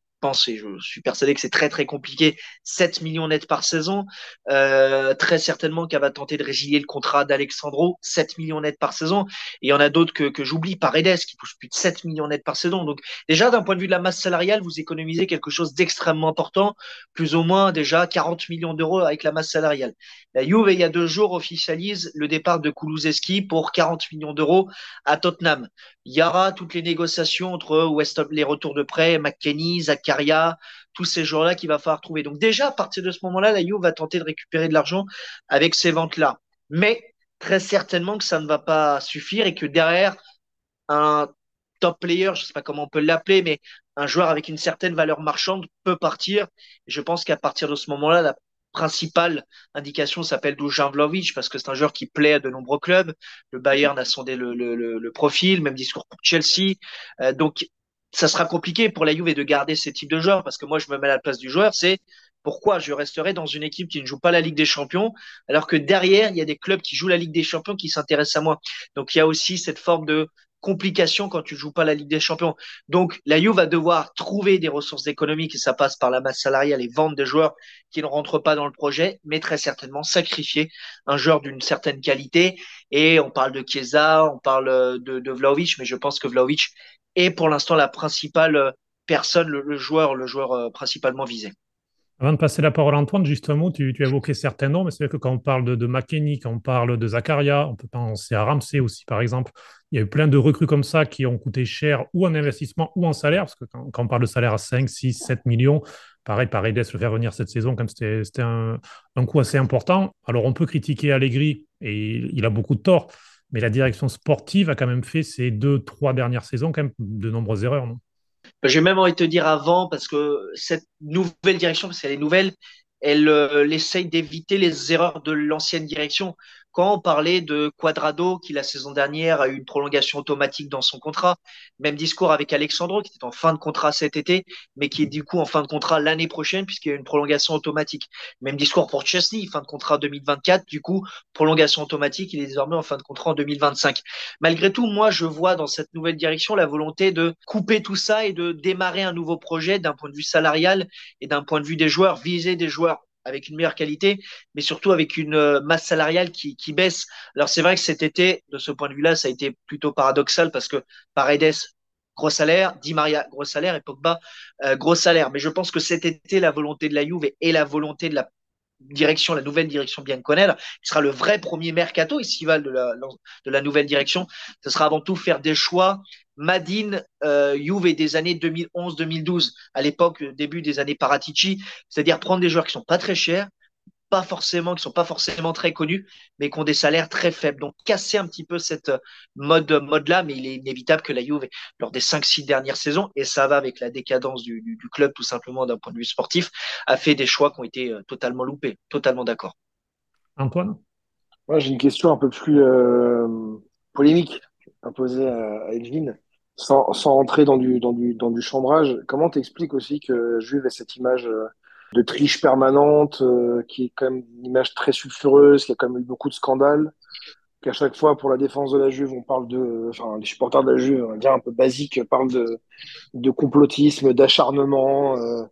et je suis persuadé que c'est très très compliqué, 7 millions nets par saison. Euh, très certainement qu'elle va tenter de résilier le contrat d'Alexandro, 7 millions nets par saison. Et il y en a d'autres que, j'oublie, Paredes qui touche plus de 7 millions nets par saison. Donc déjà d'un point de vue de la masse salariale, vous économisez quelque chose d'extrêmement important, plus ou moins déjà 40 millions d'euros avec la masse salariale. La Juve, il y a deux jours, officialise le départ de Kulusevski pour 40 millions d'euros à Tottenham. Il y aura toutes les négociations entre West les retours de prêt, McKenny, Zakaria, tous ces joueurs-là qu'il va falloir trouver. Donc déjà, à partir de ce moment-là, la Juve va tenter de récupérer de l'argent avec ces ventes-là. Mais très certainement que ça ne va pas suffire et que derrière, un top player, je ne sais pas comment on peut l'appeler, mais un joueur avec une certaine valeur marchande peut partir. je pense qu'à partir de ce moment-là, principale indication s'appelle Dujan Vlaovic parce que c'est un joueur qui plaît à de nombreux clubs. Le Bayern a sondé le, profil, même discours pour Chelsea. Euh, donc ça sera compliqué pour la Juve de garder ces types de joueurs parce que moi je me mets à la place du joueur, c'est pourquoi je resterai dans une équipe qui ne joue pas la Ligue des Champions alors que derrière il y a des clubs qui jouent la Ligue des Champions qui s'intéressent à moi. Donc il y a aussi cette forme de complication quand tu joues pas la Ligue des Champions. Donc la Juve va devoir trouver des ressources économiques et ça passe par la masse salariale et vendre des joueurs qui ne rentrent pas dans le projet, mais très certainement sacrifier un joueur d'une certaine qualité. Et on parle de Chiesa, on parle de, de Vlaovic, mais je pense que Vlaovic est pour l'instant la principale euh, personne, le, joueur, le joueur euh, principalement visé. Avant de passer la parole à Antoine, justement, tu, tu as évoqué certains noms, mais c'est vrai que quand on parle de, de McKenny, quand on parle de Zakaria, on peut penser à Ramsey aussi, par exemple. Il y a eu plein de recrues comme ça qui ont coûté cher ou en investissement ou en salaire, parce que quand, on parle de salaire à 5, 6, 7 millions, pareil, pareil, le faire venir cette saison, comme c'était un, un coût assez important. Alors, on peut critiquer Allegri, et il a beaucoup de tort, mais la direction sportive a quand même fait ces deux, trois dernières saisons quand même de nombreuses erreurs. Non? J'ai même envie de te dire avant, parce que cette nouvelle direction, parce qu'elle est nouvelle, elle, euh, essaye d'éviter les erreurs de l'ancienne direction quand on parlait de Quadrado, qui la saison dernière a eu une prolongation automatique dans son contrat, même discours avec Alexandro, qui était en fin de contrat cet été, mais qui est du coup en fin de contrat l'année prochaine, puisqu'il y a une prolongation automatique. Même discours pour Chesney, fin de contrat 2024, du coup, prolongation automatique, il est désormais en fin de contrat en 2025. Malgré tout, moi, je vois dans cette nouvelle direction la volonté de couper tout ça et de démarrer un nouveau projet d'un point de vue salarial et d'un point de vue des joueurs, viser des joueurs avec une meilleure qualité, mais surtout avec une euh, masse salariale qui, baisse. Alors c'est vrai que cet été, de ce point de vue-là, ça a été plutôt paradoxal parce que Paredes, gros salaire, Di Maria, gros salaire, et Pogba, euh, gros salaire. Mais je pense que cet été, la volonté de la Juve et la volonté de la direction, la nouvelle direction bien connaître, qui sera le vrai premier mercato estival de la, de la nouvelle direction, ce sera avant tout faire des choix. Madine, euh, Juve des années 2011-2012, à l'époque, début des années Paratici, c'est-à-dire prendre des joueurs qui sont pas très chers, pas forcément, qui sont pas forcément très connus, mais qui ont des salaires très faibles. Donc casser un petit peu cette mode mode là, mais il est inévitable que la Juve lors des 5-6 dernières saisons, et ça va avec la décadence du, du, du club tout simplement d'un point de vue sportif, a fait des choix qui ont été euh, totalement loupés. Totalement d'accord. Antoine? Moi j'ai une question un peu plus euh, polémique à poser à, Elvin. Sans, sans rentrer dans du, dans du, dans du chambrage, comment t'expliques aussi que Juve ait cette image euh, de triche permanente, euh, qui est quand même une image très sulfureuse, qui a quand même eu beaucoup de scandales. Qu'à chaque fois, pour la défense de la Juve, on parle de, enfin, les supporters de la Juve, on va dire un peu basique, parlent de, de complotisme, d'acharnement, euh,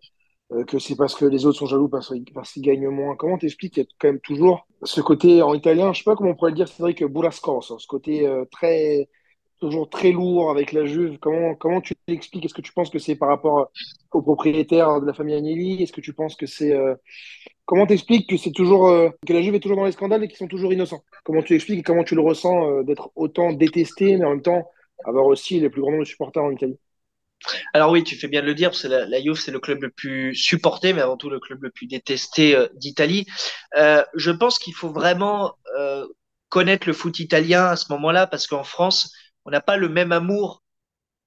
euh, que c'est parce que les autres sont jaloux parce, parce qu'ils gagnent moins. Comment t'expliques qu'il y a quand même toujours ce côté en italien, je sais pas comment on pourrait le dire, c'est vrai burrascoso, ce côté très toujours très lourd avec la Juve. Comment, comment tu l'expliques? Est-ce que tu penses que c'est par rapport aux propriétaires de la famille Agnelli? Est-ce que tu penses que c'est. Euh... Comment t'expliques que c'est toujours euh, que la Juve est toujours dans les scandales et qu'ils sont toujours innocents? Comment tu expliques et comment tu le ressens euh, d'être autant détesté, mais en même temps avoir aussi les plus grands nombre de supporters en Italie? Alors oui, tu fais bien de le dire, parce que la, la Juve, c'est le club le plus supporté, mais avant tout le club le plus détesté euh, d'Italie. je pense qu'il faut vraiment connaître le foot italien à ce moment-là, parce qu'en France, on n'a pas le même amour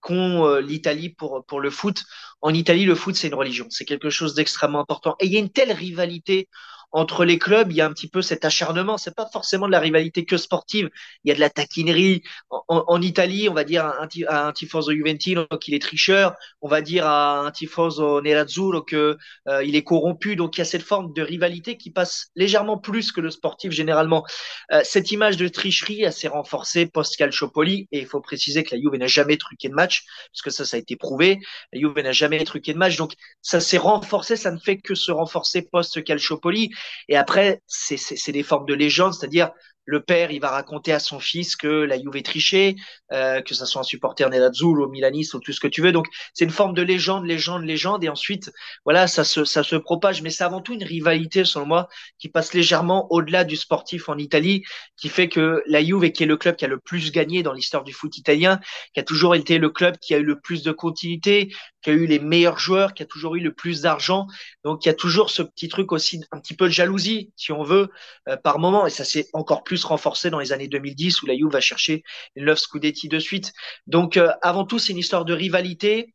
qu'ont euh, l'Italie pour, pour le foot. En Italie, le foot, c'est une religion. C'est quelque chose d'extrêmement important. Et il y a une telle rivalité entre les clubs, il y a un petit peu cet acharnement. C'est pas forcément de la rivalité que sportive. Il y a de la taquinerie. En, Italie, on va dire à un, un tifoso Juventino qu'il est tricheur. On va dire à un tifoso Nerazzurro que euh, il est corrompu. Donc il y a cette forme de rivalité qui passe légèrement plus que le sportif généralement. Euh, cette image de tricherie, s'est renforcée post Calciopoli et il faut préciser que la Juve n'a jamais truqué de match parce que ça, ça a été prouvé. La Juve n'a jamais truqué de match. Donc ça s'est renforcé. Ça ne fait que se renforcer post Calciopoli. Et après, c'est des formes de légende, c'est-à-dire le père, il va raconter à son fils que la Juve trichée, euh, que ça soit un supporter Nerazzurro, ou Milaniste ou tout ce que tu veux. Donc c'est une forme de légende, légende, légende, et ensuite voilà, ça se ça se propage. Mais c'est avant tout une rivalité selon moi qui passe légèrement au-delà du sportif en Italie, qui fait que la Juve, qui est le club qui a le plus gagné dans l'histoire du foot italien, qui a toujours été le club qui a eu le plus de continuité, qui a eu les meilleurs joueurs, qui a toujours eu le plus d'argent. Donc il y a toujours ce petit truc aussi, un petit peu de jalousie, si on veut, euh, par moment, et ça s'est encore plus renforcé dans les années 2010 où la Juve va chercher une 9 Scudetti de suite. Donc euh, avant tout, c'est une histoire de rivalité,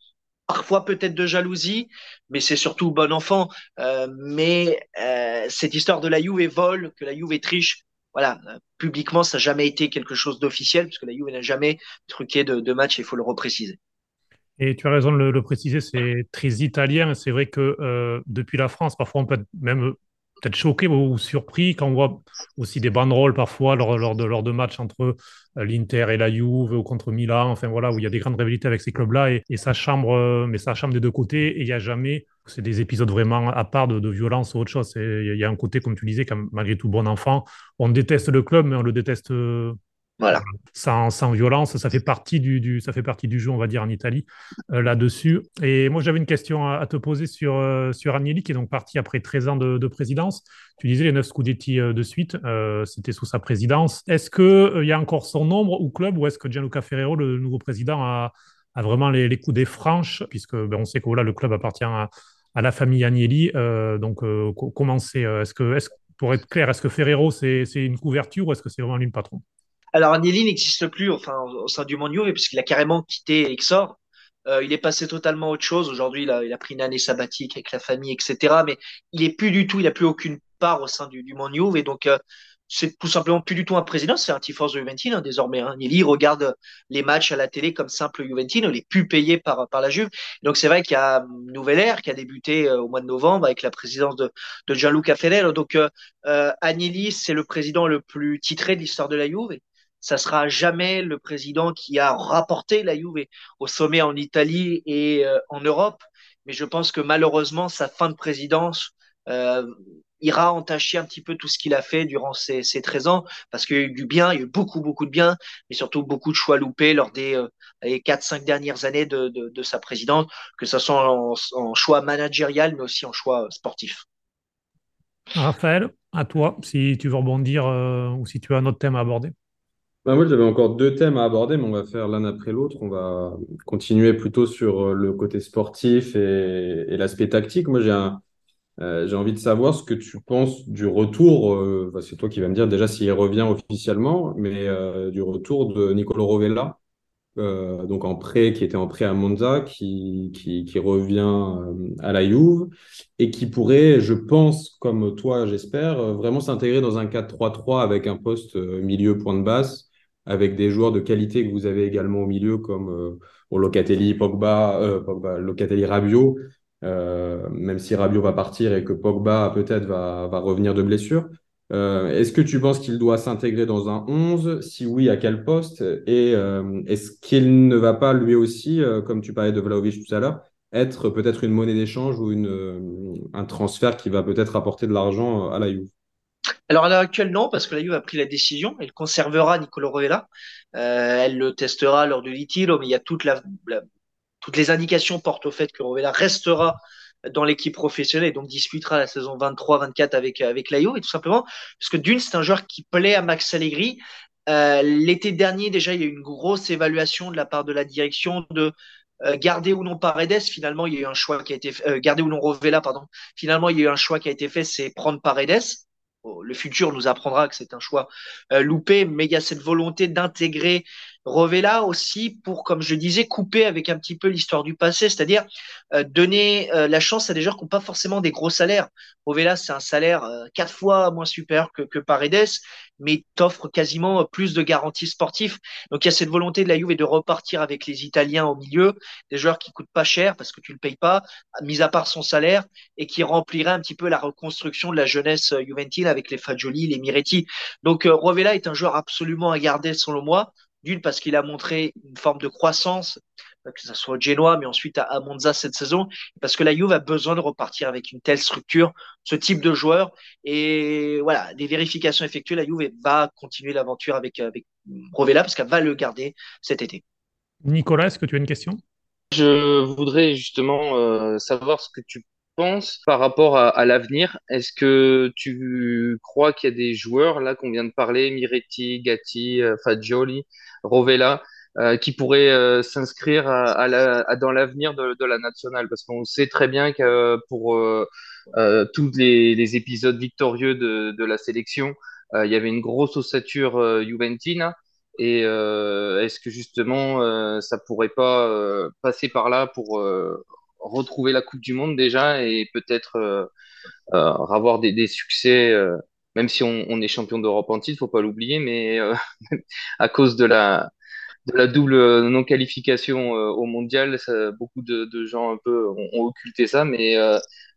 parfois peut-être de jalousie, mais c'est surtout bon enfant. Euh, mais cette histoire de la Juve est vol, que la Juve est triche, voilà, publiquement, ça n'a jamais été quelque chose d'officiel, puisque la Juve n'a jamais truqué de, match, il faut le repréciser. Et tu as raison de le, préciser, c'est très italien. C'est vrai que euh, depuis la France, parfois on peut même peut-être choqué ou surpris quand on voit aussi des banderoles parfois lors, de, lors de matchs entre euh, l'Inter et la Juve ou contre Milan, enfin voilà, où il y a des grandes rivalités avec ces clubs-là et, ça chambre, euh, mais ça chambre des deux côtés et il n'y a jamais, c'est des épisodes vraiment à part de, violence ou autre chose. Il y, a un côté, comme tu disais, quand, malgré tout bon enfant, on déteste le club, mais on le déteste voilà. Sans, violence, ça fait, partie du, jeu, on va dire, en Italie, euh, là-dessus. Et moi, j'avais une question à, te poser sur, euh, sur Agnelli, qui est donc parti après 13 ans de, présidence. Tu disais les 9 Scudetti euh, de suite, c'était sous sa présidence. Est-ce qu'il y a encore son nombre au club ou est-ce que Gianluca Ferrero, le nouveau président, a, vraiment les, les coups des franches Puisque ben, on sait que voilà, le club appartient à, la famille Agnelli. donc, comment c'est Est-ce pour être clair, est-ce que Ferrero, c'est une couverture ou est-ce que c'est vraiment lui le patron? Alors Agnelli n'existe plus enfin au sein du Manu puisqu'il a carrément quitté Exor. Euh, il est passé totalement à autre chose. Aujourd'hui, il a, il a pris une année sabbatique avec la famille, etc. Mais il est plus du tout, il a plus aucune part au sein du, du Et donc, euh, c'est tout simplement plus du tout un président, c'est un Tifos de Juventino hein, désormais. Hein. Regarde les matchs à la télé comme simple Juventino, il est plus payé par, par la Juve. Donc c'est vrai qu'il y a une nouvelle ère qui a débuté euh, au mois de novembre avec la présidence de, de Gianluca Ferrero. Donc euh, euh, c'est le président le plus titré de l'histoire de la Juve ça sera jamais le président qui a rapporté la Juve au sommet en Italie et euh, en Europe. Mais je pense que malheureusement, sa fin de présidence euh, ira entacher un petit peu tout ce qu'il a fait durant ces, ces 13 ans, parce qu'il y a eu du bien, il y a eu beaucoup, beaucoup de bien, mais surtout beaucoup de choix loupés lors des, euh, 4-5 dernières années de, de, sa présidence, que ce soit en, choix managérial, mais aussi en choix sportif. Raphaël, à toi, si tu veux rebondir ou si tu as un autre thème à aborder. Bah, moi, j'avais encore deux thèmes à aborder, mais on va faire l'un après l'autre. On va continuer plutôt sur euh, le côté sportif et, l'aspect tactique. Moi, euh, j'ai envie de savoir ce que tu penses du retour. Euh, c'est toi qui vas me dire déjà s'il revient officiellement, mais du retour de Nicolo Rovella, donc en prêt, qui était en prêt à Monza, qui, qui, qui revient à la Juve et qui pourrait, je pense, comme toi, j'espère, vraiment s'intégrer dans un 4-3-3 avec un poste milieu point de basse avec des joueurs de qualité que vous avez également au milieu, comme euh, Locatelli, Pogba, euh, Pogba, Locatelli, Rabiot, euh, même si Rabiot va partir et que Pogba peut-être va, revenir de blessure. Est-ce que tu penses qu'il doit s'intégrer dans un 11 Si oui, à quel poste? Et est-ce qu'il ne va pas lui aussi, comme tu parlais de Vlaovic tout à l'heure, être peut-être une monnaie d'échange ou un transfert qui va peut-être apporter de l'argent à la Juve? Alors à l'heure actuelle, non, parce que la a pris la décision. Elle conservera Nicolo Rovella. Euh, elle le testera lors du Litilo, mais il y a toutes les indications portent au fait que Rovella restera dans l'équipe professionnelle et donc disputera la saison 23-24 avec avec la et tout simplement parce que d'une, c'est un joueur qui plaît à Max Allegri. Euh, L'été dernier, déjà, il y a eu une grosse évaluation de la part de la direction de euh, garder ou non Paredes. Finalement, il y a eu un choix qui a été euh, garder ou non Rovella, pardon. Finalement, il y a eu un choix qui a été fait, c'est prendre Paredes le futur nous apprendra que c'est un choix euh, loupé, mais il y a cette volonté d'intégrer Rovella aussi pour, comme je disais, couper avec un petit peu l'histoire du passé, c'est-à-dire euh, donner euh, la chance à des joueurs qui n'ont pas forcément des gros salaires. Rovella, c'est un salaire euh, quatre fois moins supérieur que, que Paredes, mais t'offre quasiment plus de garanties sportives. Donc il y a cette volonté de la Juve de repartir avec les Italiens au milieu, des joueurs qui coûtent pas cher parce que tu le payes pas, mis à part son salaire, et qui rempliraient un petit peu la reconstruction de la jeunesse juventine avec les Fagioli, les Miretti. Donc Rovella est un joueur absolument à garder selon moi. D'une, parce qu'il a montré une forme de croissance, que ce soit au Genoa, mais ensuite à, Monza cette saison, parce que la Juve a besoin de repartir avec une telle structure, ce type de joueur. Et voilà, des vérifications effectuées, la Juve va continuer l'aventure avec, avec Rovella, parce qu'elle va le garder cet été. Nicolas, est-ce que tu as une question? Je voudrais justement euh, savoir ce que tu penses par rapport à, l'avenir? Est-ce que tu crois qu'il y a des joueurs, là qu'on vient de parler, Miretti, Gatti, euh, Fagioli, Rovella, euh, qui pourraient euh, s'inscrire à, dans l'avenir de, la nationale? Parce qu'on sait très bien que pour tous les, épisodes victorieux de, la sélection, il y avait une grosse ossature juventine. Et est-ce que justement, ça pourrait pas passer par là pour retrouver la Coupe du Monde déjà et peut-être euh, euh, avoir des, succès, euh, même si on, est champion d'Europe en titre, faut pas l'oublier, mais à cause de la double non-qualification au mondial, beaucoup de, gens un peu ont, occulté ça, mais,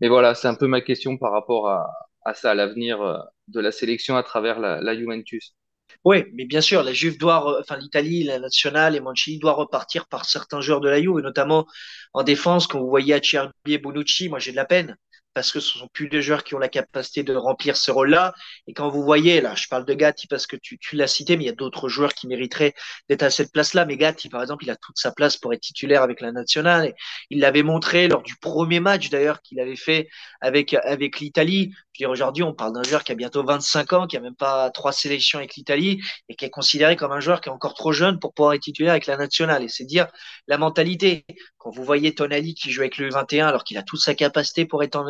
mais voilà, c'est un peu ma question par rapport à, ça, à l'avenir de la sélection à travers la Juventus. Oui, mais bien sûr, la Juve doit, enfin l'Italie, la nationale et Mancini doit repartir par certains joueurs de la Juve, et notamment en défense, quand vous voyez Acerbi et Bonucci, moi j'ai de la peine parce que ce sont plus des joueurs qui ont la capacité de remplir ce rôle-là. Et quand vous voyez, là, je parle de Gatti parce que tu, tu l'as cité, mais il y a d'autres joueurs qui mériteraient d'être à cette place-là. Mais Gatti, par exemple, il a toute sa place pour être titulaire avec la nationale. Il l'avait montré lors du premier match, d'ailleurs, qu'il avait fait avec, avec l'Italie. Je veux dire, aujourd'hui, on parle d'un joueur qui a bientôt 25 ans, qui a même pas trois sélections avec l'Italie et qui est considéré comme un joueur qui est encore trop jeune pour pouvoir être titulaire avec la nationale. Et c'est dire la mentalité. Quand vous voyez Tonali qui joue avec le 21 alors qu'il a toute sa capacité pour être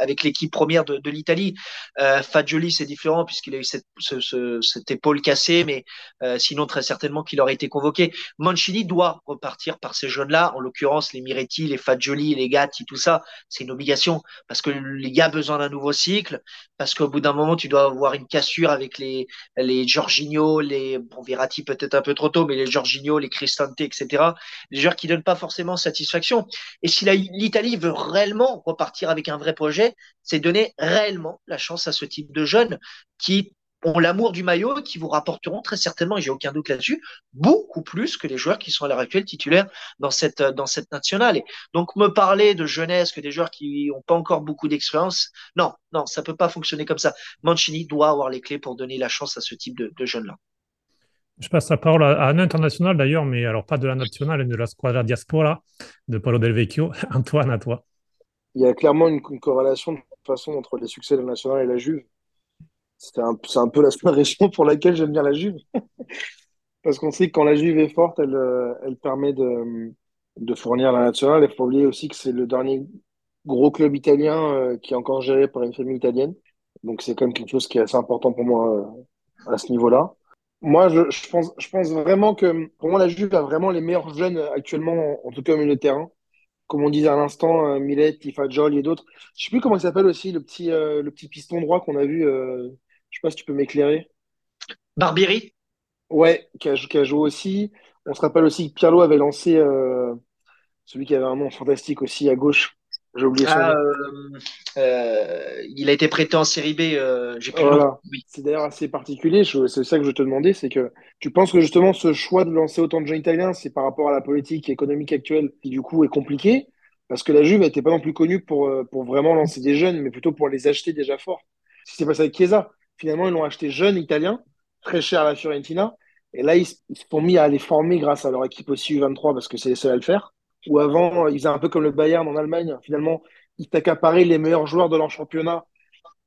avec l'équipe première de, l'Italie, euh, Fagioli c'est différent puisqu'il a eu cette, ce, ce, cette épaule cassée, mais euh, sinon très certainement qu'il aurait été convoqué. Mancini doit repartir par ces jeunes-là, en l'occurrence les Miretti, les Fagioli, les Gatti, tout ça, c'est une obligation parce que les gars besoin d'un nouveau cycle, parce qu'au bout d'un moment, tu dois avoir une cassure avec les, les les, bon, Verratti peut-être un peu trop tôt, mais les Jorginho, les Cristante, etc. Des joueurs qui donnent pas forcément satisfaction. Et si l'Italie veut réellement repartir avec un vrai projet, c'est donner réellement la chance à ce type de jeunes qui ont l'amour du maillot qui vous rapporteront très certainement, j'ai aucun doute là-dessus, beaucoup plus que les joueurs qui sont à l'heure actuelle titulaires dans cette, dans cette nationale. Et donc, me parler de jeunesse, que des joueurs qui n'ont pas encore beaucoup d'expérience, non, non, ça peut pas fonctionner comme ça. Mancini doit avoir les clés pour donner la chance à ce type de, de jeunes-là. Je passe la parole à un international d'ailleurs, mais alors pas de la nationale, mais de la squadra diaspora de Paulo Del Vecchio. Antoine, à toi. Il y a clairement une, corrélation de façon entre les succès de la nationale et la Juve. C'est un, peu la seule raison pour laquelle j'aime bien la Juve. Parce qu'on sait que quand la Juve est forte, elle, euh, permet de, de fournir la nationale. Il faut oublier aussi que c'est le dernier gros club italien euh, qui est encore géré par une famille italienne. Donc c'est quand même quelque chose qui est assez important pour moi euh, à ce niveau-là. Moi, je, je, pense, je pense vraiment que pour moi, la Juve a vraiment les meilleurs jeunes actuellement, en, tout cas au milieu de terrain. Comme on disait à l'instant, euh, Millet, Tifajol et d'autres. Je sais plus comment il s'appelle aussi, le petit, le petit piston droit qu'on a vu je sais pas si tu peux m'éclairer. Barbieri Ouais, qui a, joué aussi. On se rappelle aussi que Pierlot avait lancé euh, celui qui avait un nom fantastique aussi à gauche. J'ai oublié son ah, nom. Euh, euh, il a été prêté en série B. J'ai plus oui. C'est d'ailleurs assez particulier. C'est ça que je te demandais, c'est que tu penses que justement ce choix de lancer autant de jeunes italiens, c'est par rapport à la politique économique actuelle qui du coup est compliquée, parce que la Juve n'était pas non plus connue pour, pour vraiment lancer des jeunes, mais plutôt pour les acheter déjà forts. Si c'est passé avec Chiesa. Finalement, ils l'ont acheté jeune italien, très cher à la Fiorentina. Et là, ils se sont mis à les former grâce à leur équipe aussi U23 parce que c'est les seuls à le faire. Ou avant, ils faisaient un peu comme le Bayern en Allemagne. Finalement, ils t'accaparaient les meilleurs joueurs de leur championnat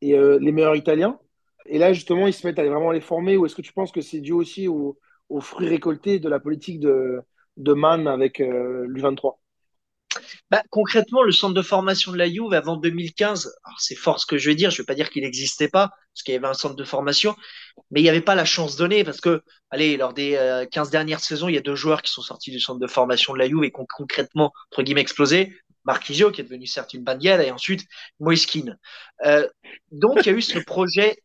et euh, les meilleurs Italiens. Et là, justement, ils se mettent à vraiment les former. Ou est-ce que tu penses que c'est dû aussi aux, fruits récoltés de la politique de, de Mann avec euh, l'U23 bah, concrètement, le centre de formation de la Juve avant 2015, c'est fort ce que je vais dire, je ne vais pas dire qu'il n'existait pas, parce qu'il y avait un centre de formation, mais il n'y avait pas la chance donnée parce que, allez, lors des 15 euh, dernières saisons, il y a deux joueurs qui sont sortis du centre de formation de la Juve et qui ont concrètement, entre guillemets, explosé. Marquisio, qui est devenu certes une bandière, et ensuite Moiskin. Euh, donc, il y a eu ce projet,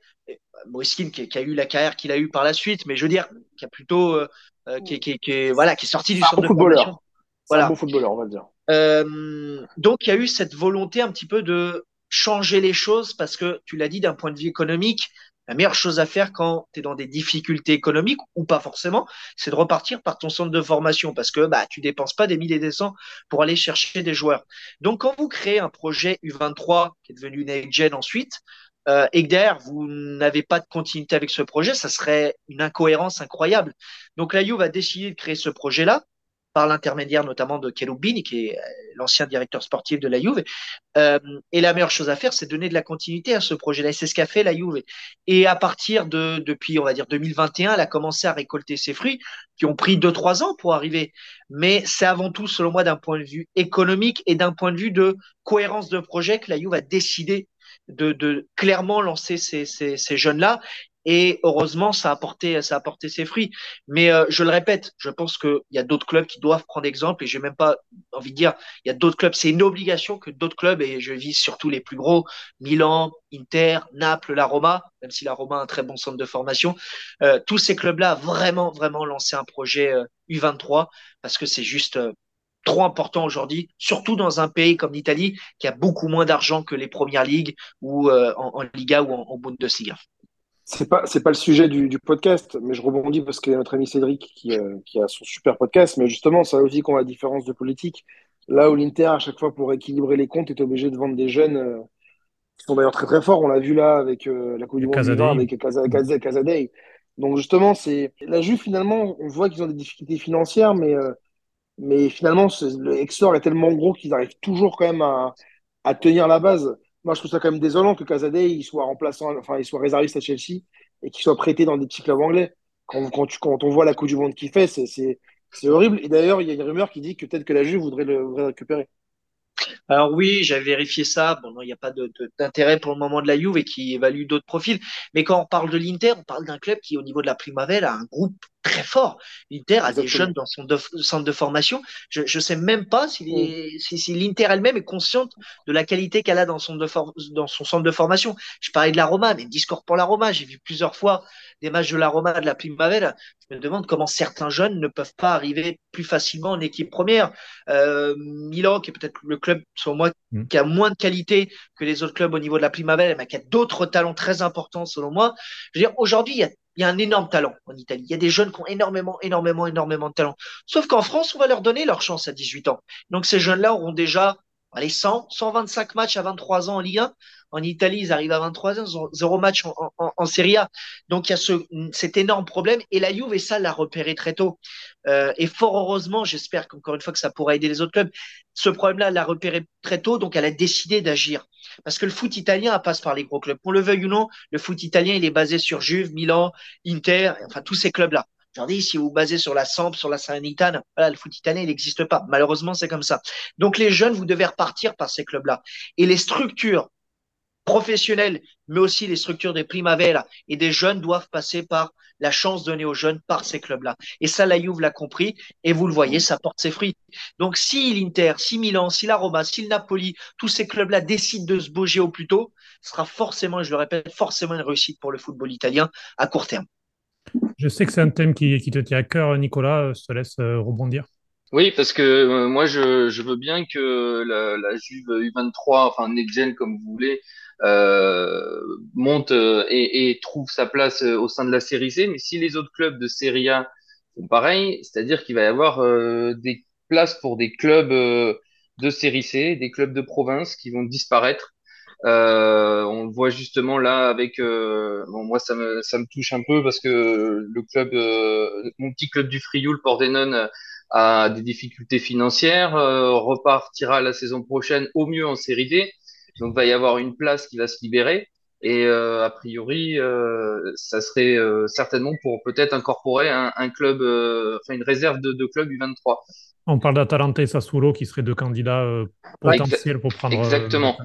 Moiskin qui, qui, a eu la carrière qu'il a eu par la suite, mais je veux dire, qui a plutôt, euh, euh qui, qui, qui, voilà, qui est sorti du centre de formation. Voilà. Un bon footballeur, on va dire. Euh, donc, il y a eu cette volonté un petit peu de changer les choses parce que, tu l'as dit, d'un point de vue économique, la meilleure chose à faire quand tu es dans des difficultés économiques ou pas forcément, c'est de repartir par ton centre de formation parce que bah tu dépenses pas des milliers des cents pour aller chercher des joueurs. Donc quand vous créez un projet U23 qui est devenu une Gen ensuite euh, et que derrière vous n'avez pas de continuité avec ce projet, ça serait une incohérence incroyable. Donc la va décider de créer ce projet-là par l'intermédiaire notamment de Kelubini, qui est euh, l'ancien directeur sportif de la Juve. Euh, et la meilleure chose à faire, c'est donner de la continuité à ce projet-là. Et c'est ce qu'a fait la Juve. Et à partir de, depuis, on va dire, 2021, elle a commencé à récolter ses fruits, qui ont pris deux, trois ans pour arriver. Mais c'est avant tout, selon moi, d'un point de vue économique et d'un point de vue de cohérence de projet que la Juve a décidé de, clairement lancer ces jeunes-là et heureusement, ça a porté, ça a porté ses fruits. Mais euh, je le répète, je pense qu'il y a d'autres clubs qui doivent prendre exemple. Et j'ai même pas envie de dire, il y a d'autres clubs. C'est une obligation que d'autres clubs, et je vise surtout les plus gros, Milan, Inter, Naples, la Roma, même si la Roma a un très bon centre de formation. Euh, tous ces clubs-là, vraiment, vraiment lancé un projet U23 euh, parce que c'est juste trop important aujourd'hui, surtout dans un pays comme l'Italie qui a beaucoup moins d'argent que les premières ligues ou en, Liga ou en, en Bundesliga c'est pas c'est pas le sujet du, du, podcast, mais je rebondis parce qu'il y a notre ami Cédric qui, euh, qui a son super podcast. Mais justement, ça aussi qu'on a la différence de politique. Là où l'Inter, à chaque fois, pour équilibrer les comptes, est obligé de vendre des jeunes euh, qui sont d'ailleurs très très forts. On l'a vu là avec euh, la Coupe du Monde avec Casadei. Donc justement, c'est la Juve finalement, on voit qu'ils ont des difficultés financières, mais mais finalement, le Exor est tellement gros qu'ils arrivent toujours quand même à, à tenir la base moi, je trouve ça quand même désolant que Casadei il soit remplaçant, enfin, il soit réserviste à Chelsea et qu'il soit prêté dans des petits clubs anglais. Quand, quand, tu, quand on voit la Coupe du Monde qu'il fait, c'est horrible. Et d'ailleurs, il y a une rumeur qui dit que peut-être que la Juve voudrait le, récupérer. Alors oui, j'avais vérifié ça. Bon, non, il n'y a pas d'intérêt pour le moment de la Juve et qui évalue d'autres profils. Mais quand on parle de l'Inter, on parle d'un club qui, au niveau de la Primavera, a un groupe très fort. L'Inter a des jeunes dans son centre de formation. Je ne sais même pas si, mm. si, si l'Inter elle-même est consciente de la qualité qu'elle a dans son, de dans son centre de formation. Je parlais de la Roma, mais discours pour la Roma. J'ai vu plusieurs fois des matchs de la Roma, de la Primavera. Je me demande comment certains jeunes ne peuvent pas arriver plus facilement en équipe première. Euh, Milan, qui est peut-être le club, selon moi, mm. qui a moins de qualité que les autres clubs au niveau de la Primavera, mais qui a d'autres talents très importants, selon moi. Je veux dire, aujourd'hui, il y a il y a un énorme talent en Italie. Il y a des jeunes qui ont énormément, énormément, énormément de talent. Sauf qu'en France, on va leur donner leur chance à 18 ans. Donc ces jeunes-là auront déjà allez, 100, 125 matchs à 23 ans en Ligue 1. En Italie, ils arrivent à 23 ans, zéro match en, Serie A. Donc il y a ce, cet énorme problème. Et la Juve, ça, l'a repéré très tôt. Euh, et fort heureusement, j'espère qu'encore une fois que ça pourra aider les autres clubs. Ce problème-là, l'a repéré très tôt, donc elle a décidé d'agir. Parce que le foot italien passe par les gros clubs. Qu'on le veuille ou non, le foot italien, il est basé sur Juve, Milan, Inter, enfin tous ces clubs-là. Dis, si vous basez sur la Samp, sur la Salernitana, voilà, le foot italien, il n'existe pas. Malheureusement, c'est comme ça. Donc les jeunes, vous devez repartir par ces clubs-là. Et les structures professionnels, mais aussi les structures des primavera et des jeunes doivent passer par la chance donnée aux jeunes par ces clubs-là. Et ça, la Juve l'a compris, et vous le voyez, ça porte ses fruits. Donc, si l'Inter, si Milan, si la Roma, si le Napoli, tous ces clubs-là décident de se bouger au plus tôt, ce sera forcément, je le répète, forcément une réussite pour le football italien à court terme. Je sais que c'est un thème qui, te tient à cœur, Nicolas, je te laisse euh, rebondir. Oui, parce que euh, moi, je, veux bien que la, Juve U23, enfin Next comme vous voulez, euh, monte euh, et, trouve sa place euh, au sein de la série C. Mais si les autres clubs de Serie A font pareil, c'est-à-dire qu'il va y avoir des places pour des clubs de série C, des clubs de province qui vont disparaître. Euh, on le voit justement là avec bon, moi ça me ça me touche un peu parce que le club mon petit club du Frioul Pordenone a des difficultés financières repartira la saison prochaine au mieux en série D donc, il va y avoir une place qui va se libérer. Et euh, a priori, euh, ça serait euh, certainement pour peut-être incorporer un, un club, euh, enfin une réserve de, de club U23. On parle d'Atalanta et Sassuolo qui seraient deux candidats potentiels pour prendre. Exactement.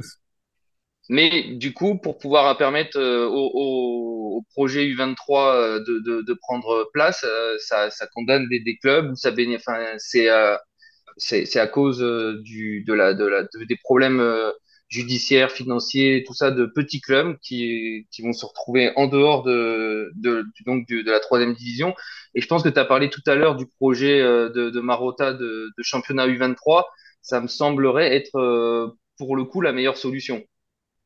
Mais du coup, pour pouvoir permettre au, au, projet U23 de, de, prendre place, ça, condamne des, clubs ça bénéficie. C'est à cause des problèmes judiciaires, financiers, tout ça de petits clubs qui, vont se retrouver en dehors de, donc de, la troisième division. Et je pense que tu as parlé tout à l'heure du projet euh, de, de Marotta de, championnat U23. Ça me semblerait être euh, pour le coup la meilleure solution.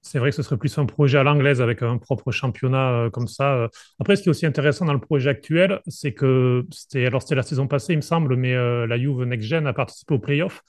C'est vrai que ce serait plus un projet à l'anglaise avec un propre championnat euh, comme ça. Après, ce qui est aussi intéressant dans le projet actuel, c'est que c'était alors c'était la saison passée, il me semble, mais la Juve Next Gen a participé aux playoffs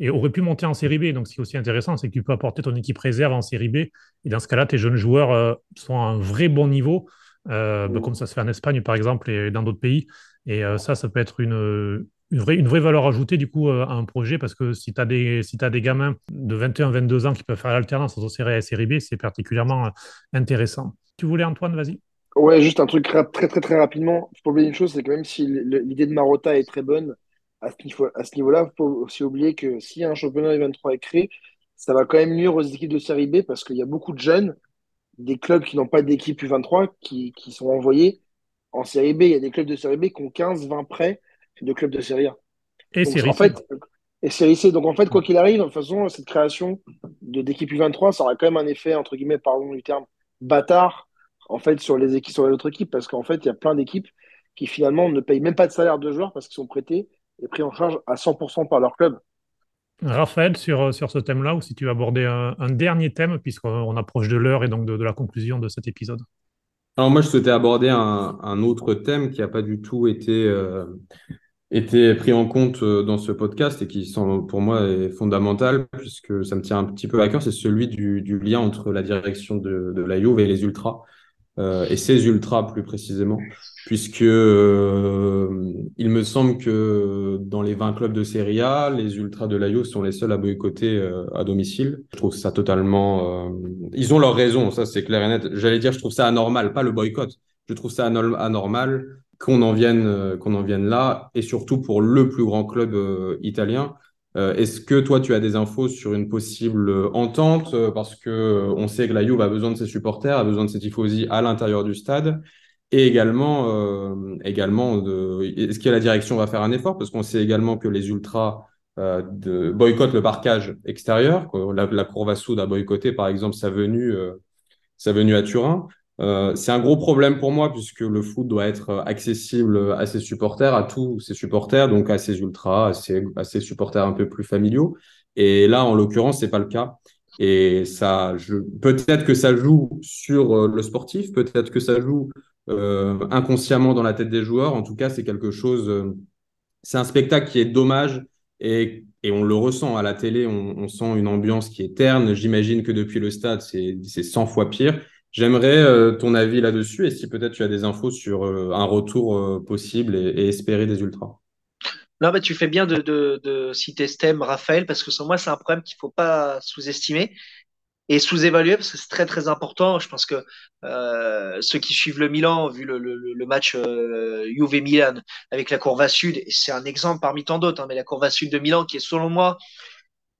et aurait pu monter en série B. Donc, ce qui est aussi intéressant, c'est que tu peux apporter ton équipe réserve en série B. Et dans ce cas-là, tes jeunes joueurs euh, sont à un vrai bon niveau, euh, bah, comme ça se fait en Espagne, par exemple, et dans d'autres pays. Et euh, ça, ça peut être une, une, vraie, une vraie valeur ajoutée, du coup, à un projet, parce que si tu as, des, si as des gamins de 21-22 ans qui peuvent faire l'alternance entre série A et série B, c'est particulièrement intéressant. Tu voulais, Antoine, vas-y Ouais, juste un truc très, très, très rapidement. Il faut oublier une chose, c'est que même si l'idée de Marotta est très bonne, à ce niveau-là, il faut aussi oublier que si un championnat U23 est créé, ça va quand même mieux aux équipes de série B parce qu'il y a beaucoup de jeunes, des clubs qui n'ont pas d'équipe U23 qui, qui, sont envoyés en série B. Il y a des clubs de série B qui ont 15, 20 prêts de clubs de série A. Et série en fait, et série C. Donc en fait, quoi qu'il arrive, de toute façon, cette création d'équipe U23, ça aura quand même un effet, entre guillemets, pardon du terme, bâtard, en fait, sur les équipes, sur les autres équipes, parce qu'en fait, il y a plein d'équipes qui finalement ne payent même pas de salaire de joueurs parce qu'ils sont prêtés est pris en charge à 100% par leur club. Raphaël, sur, sur ce thème-là, ou si tu veux aborder un, dernier thème, puisqu'on approche de l'heure et donc de, la conclusion de cet épisode. Alors moi, je souhaitais aborder un, autre thème qui n'a pas du tout été, euh, été pris en compte euh, dans ce podcast et qui, pour moi, est fondamental, puisque ça me tient un petit peu à cœur, c'est celui du, du, lien entre la direction de, de la Juve et les Ultras. Euh, et ces ultras plus précisément, puisque euh, il me semble que dans les 20 clubs de Serie A, les ultras de l'AIO sont les seuls à boycotter euh, à domicile. Je trouve ça totalement... Ils ont leur raison, ça c'est clair et net. J'allais dire, je trouve ça anormal, pas le boycott. Je trouve ça anormal qu'on en vienne, qu'on en vienne là, et surtout pour le plus grand club italien. Euh, est-ce que toi, tu as des infos sur une possible euh, entente? Euh, Parce que on sait que la Juve a besoin de ses supporters, a besoin de ses tifosi à l'intérieur du stade. Et également, également de, est-ce que la direction va faire un effort? Parce qu'on sait également que les ultras de, boycottent le parquage extérieur. La, la Cour Sud a boycotté, par exemple, sa venue, sa venue à Turin. Euh, c'est un gros problème pour moi puisque le foot doit être euh, accessible à ses supporters, à tous ses supporters, donc à ses ultras, à ses, supporters un peu plus familiaux. Et là, en l'occurrence, c'est pas le cas. Et ça, peut-être que ça joue sur euh, le sportif, peut-être que ça joue inconsciemment dans la tête des joueurs. En tout cas, c'est quelque chose. c'est un spectacle qui est dommage et, et, on le ressent à la télé. On, on sent une ambiance qui est terne. J'imagine que depuis le stade, c'est 100 fois pire. J'aimerais euh, ton avis là-dessus et si peut-être tu as des infos sur euh, un retour euh, possible et, espéré des Ultras. Non, mais tu fais bien de, citer ce Raphaël, parce que sans moi, c'est un problème qu'il faut pas sous-estimer et sous-évaluer parce que c'est très très important. Je pense que ceux qui suivent le Milan, vu le, match euh, Juve Milan avec la Courva Sud, et c'est un exemple parmi tant d'autres, hein, mais la Courva Sud de Milan qui est selon moi,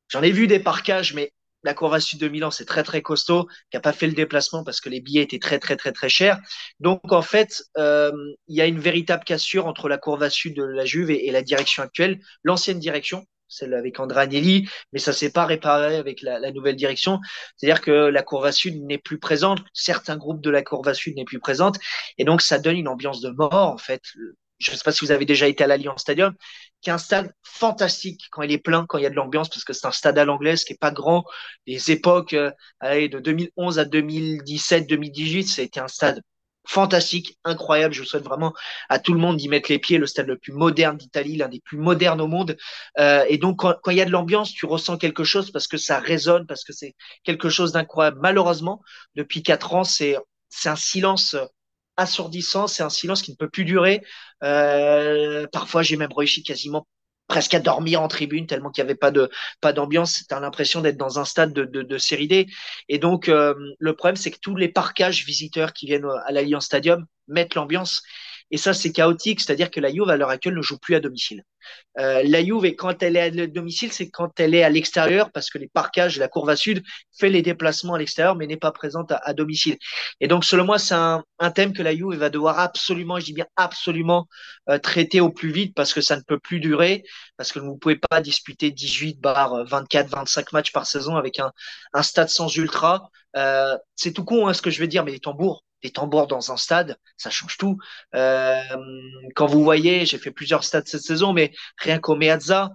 j'en ai vu des parcages, mais la Courva Sud de Milan, c'est très très costaud, qui a pas fait le déplacement parce que les billets étaient très très très très chers. Donc en fait, euh, il y a une véritable cassure entre la Courva Sud de la Juve et, la direction actuelle, l'ancienne direction, celle avec Andrea Agnelli, mais ça s'est pas réparé avec la, la nouvelle direction. C'est-à-dire que la Courva Sud n'est plus présente, certains groupes de la Courva Sud n'est plus présente, et donc ça donne une ambiance de mort en fait je ne sais pas si vous avez déjà été à l'Alliance Stadium, qui est un stade fantastique quand il est plein, quand il y a de l'ambiance, parce que c'est un stade à l'anglaise qui est pas grand. Les époques euh, de 2011 à 2017, 2018, ça a été un stade fantastique, incroyable. Je vous souhaite vraiment à tout le monde d'y mettre les pieds. Le stade le plus moderne d'Italie, l'un des plus modernes au monde. Euh, et donc, quand, quand, il y a de l'ambiance, tu ressens quelque chose parce que ça résonne, parce que c'est quelque chose d'incroyable. Malheureusement, depuis quatre ans, c'est c'est un silence assourdissant, c'est un silence qui ne peut plus durer. Euh, parfois, j'ai même réussi quasiment presque à dormir en tribune tellement qu'il n'y avait pas de pas d'ambiance. T'as l'impression d'être dans un stade de, de, de série D. Et donc euh, le problème c'est que tous les parcages visiteurs qui viennent à l'Alliance Stadium mettent l'ambiance. Et ça, c'est chaotique, c'est-à-dire que la Juve, à l'heure actuelle, ne joue plus à domicile. Euh, la Juve, quand elle est à domicile, c'est quand elle est à l'extérieur, parce que les parcages, la courbe sud fait les déplacements à l'extérieur, mais n'est pas présente à, domicile. Et donc, selon moi, c'est un, thème que la Juve va devoir absolument, je dis bien absolument, euh, traiter au plus vite, parce que ça ne peut plus durer, parce que vous ne pouvez pas disputer 18 bar 24, 25 matchs par saison avec un, un stade sans ultra. Euh, c'est tout con, hein, ce que je veux dire, mais les tambours, des tambours dans un stade, ça change tout. Euh, quand vous voyez, j'ai fait plusieurs stades cette saison, mais rien qu'au Meazza,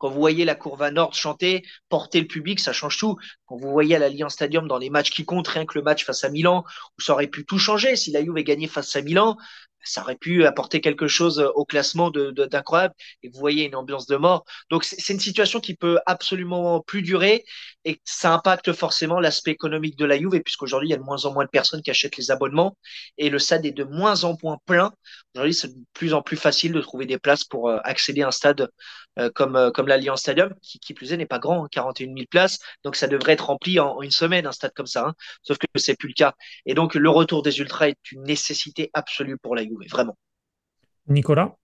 quand vous voyez la Courva Nord chanter, porter le public, ça change tout. Quand vous voyez à l'Alliance Stadium dans les matchs qui comptent, rien que le match face à Milan, où ça aurait pu tout changer. Si la Juve avait gagné face à Milan, ça aurait pu apporter quelque chose au classement d'incroyable et vous voyez une ambiance de mort. Donc c'est une situation qui peut absolument plus durer et ça impacte forcément l'aspect économique de la Juve puisqu'aujourd'hui il y a de moins en moins de personnes qui achètent les abonnements et le stade est de moins en moins plein. Aujourd'hui c'est de plus en plus facile de trouver des places pour euh, accéder à un stade euh, comme euh, comme l'Alliance Stadium qui, qui plus est n'est pas grand, 41 hein, 000 places, donc ça devrait être rempli en, une semaine un stade comme ça. Hein. Sauf que c'est plus le cas. Et donc le retour des ultras est une nécessité absolue pour la Juve vraiment. Nicolas?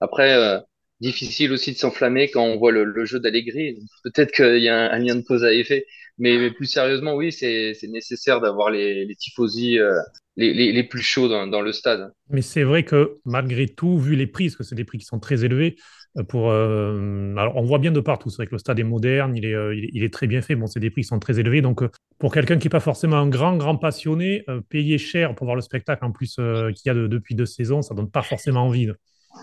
Après, euh, difficile aussi de s'enflammer quand on voit le, jeu d'Allegri. Peut-être qu'il y a un, lien de cause à effet, mais, plus sérieusement, oui, c'est nécessaire d'avoir les, les tifosi euh, les, plus chauds dans, le stade. Mais c'est vrai que malgré tout, vu les prix, parce que c'est des prix qui sont très élevés, euh, pour, alors on voit bien de partout, c'est vrai que le stade est moderne, il est, il est, très bien fait, bon, c'est des prix qui sont très élevés, donc pour quelqu'un qui n'est pas forcément un grand, grand passionné, payer cher pour voir le spectacle en plus qu'il y a depuis deux saisons, ça donne pas forcément envie.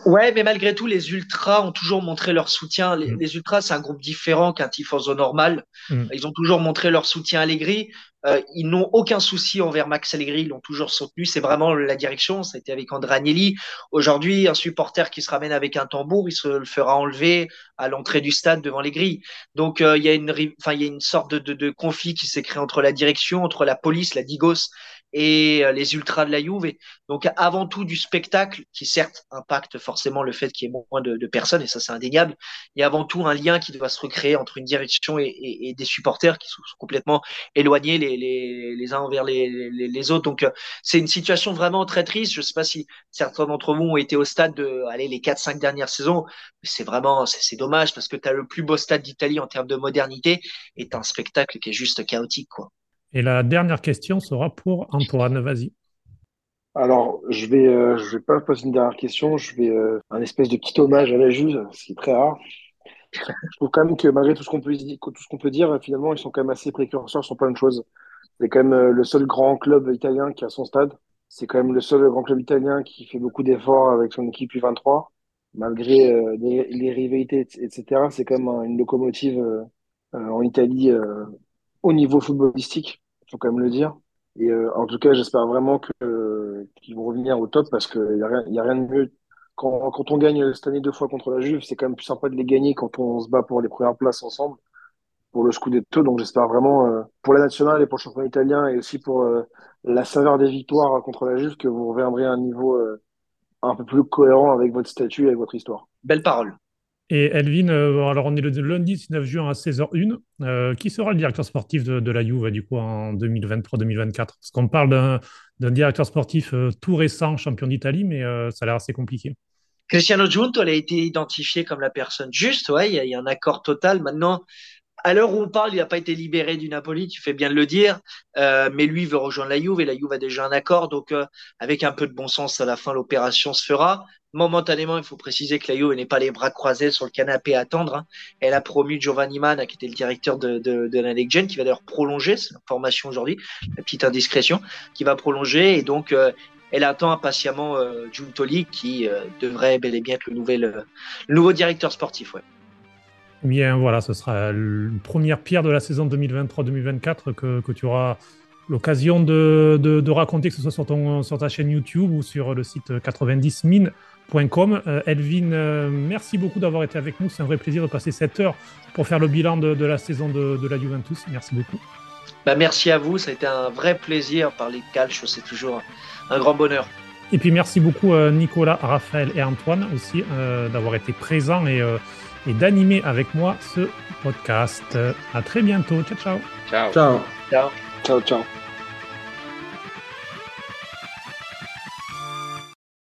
Ouais, mais malgré tout, les ultras ont toujours montré leur soutien. Les, mm. ultras, c'est un groupe différent qu'un tifoso normal. Mm. Ils ont toujours montré leur soutien à Allegri. Euh, ils n'ont aucun souci envers Max Allegri. Ils l'ont toujours soutenu. C'est vraiment la direction. Ça a été avec André Agnelli. Aujourd'hui, un supporter qui se ramène avec un tambour, il se le fera enlever à l'entrée du stade devant les grilles. Donc, euh, il y a une, enfin, il y a une sorte de, de, de conflit qui s'est créé entre la direction, entre la police, la Digos et euh, les ultras de la Juve. donc avant tout du spectacle qui certes impacte forcément le fait qu'il y ait moins de, personnes et ça c'est indéniable. Il y a avant tout un lien qui doit se recréer entre une direction et, des supporters qui sont, complètement éloignés les, les, les uns envers les, les, autres. Donc euh, c'est une situation vraiment très triste. Je sais pas si certains d'entre vous ont été au stade de aller les quatre cinq dernières saisons. C'est vraiment c'est dommage parce que tu as le plus beau stade d'Italie en termes de modernité et un spectacle qui est juste chaotique quoi. Et la dernière question sera pour Antoine. Vas-y. Alors, je vais, euh, je vais pas poser une dernière question. Je vais euh, un espèce de petit hommage à la Juve, ce qui est très rare. Je trouve quand même que malgré tout ce qu'on peut, dire, finalement, ils sont quand même assez précurseurs sur plein de choses. C'est quand même euh, le seul grand club italien qui a son stade. C'est quand même le seul grand club italien qui fait beaucoup d'efforts avec son équipe U23, malgré les, les, rivalités, etc. C'est quand même une locomotive en Italie au niveau footballistique faut quand même le dire. Et euh, en tout cas, j'espère vraiment qu'ils vont revenir au top parce qu'il n'y a, rien, a rien de mieux. Quand, quand on gagne cette année deux fois contre la Juve, c'est quand même plus sympa de les gagner quand on se bat pour les premières places ensemble, pour le Scudetto. Donc j'espère vraiment, euh, pour la nationale et pour le championnat italien et aussi pour euh, la saveur des victoires contre la Juve, que vous reviendrez à un niveau un peu plus cohérent avec votre statut et avec votre histoire. Belle parole. Et Elvin, euh, alors on est le lundi 19 juin à 16h01. Euh, qui sera le directeur sportif de, la Juve du coup en 2023-2024 Parce qu'on parle d'un directeur sportif euh, tout récent, champion d'Italie, mais ça a l'air assez compliqué. Cristiano Giunto, elle a été identifié comme la personne juste. Ouais, il y, a un accord total. Maintenant, à l'heure où on parle, il n'a pas été libéré du Napoli, tu fais bien de le dire, mais lui veut rejoindre la Juve et la Juve a déjà un accord, donc avec un peu de bon sens, à la fin, l'opération se fera momentanément, il faut préciser que la Juve n'est pas les bras croisés sur le canapé à attendre. Hein. Elle a promu Giovanni Mann, qui était le directeur de, de, de la qui va d'ailleurs prolonger, c'est l'information aujourd'hui, la petite indiscrétion, qui va prolonger. Et donc, euh, elle attend impatiemment euh, Giuntoli, qui euh, devrait bel et bien être le, nouvel, euh, nouveau directeur sportif. Ouais. Bien, voilà, ce sera la première pierre de la saison 2023-2024 que, que tu auras l'occasion de, de, de, raconter, que ce soit sur, ton, sur ta chaîne YouTube ou sur le site 90 Mines euh, Elvin, euh, merci beaucoup d'avoir été avec nous. C'est un vrai plaisir de passer cette heure pour faire le bilan de, la saison de, la Juventus. Merci beaucoup. Bah, merci à vous. Ça a été un vrai plaisir. Parler de calcio, c'est toujours un grand bonheur. Et puis merci beaucoup euh, Nicolas, Raphaël et Antoine aussi d'avoir été présents et, et d'animer avec moi ce podcast. À très bientôt. Ciao, ciao. Ciao. Ciao. Ciao, ciao.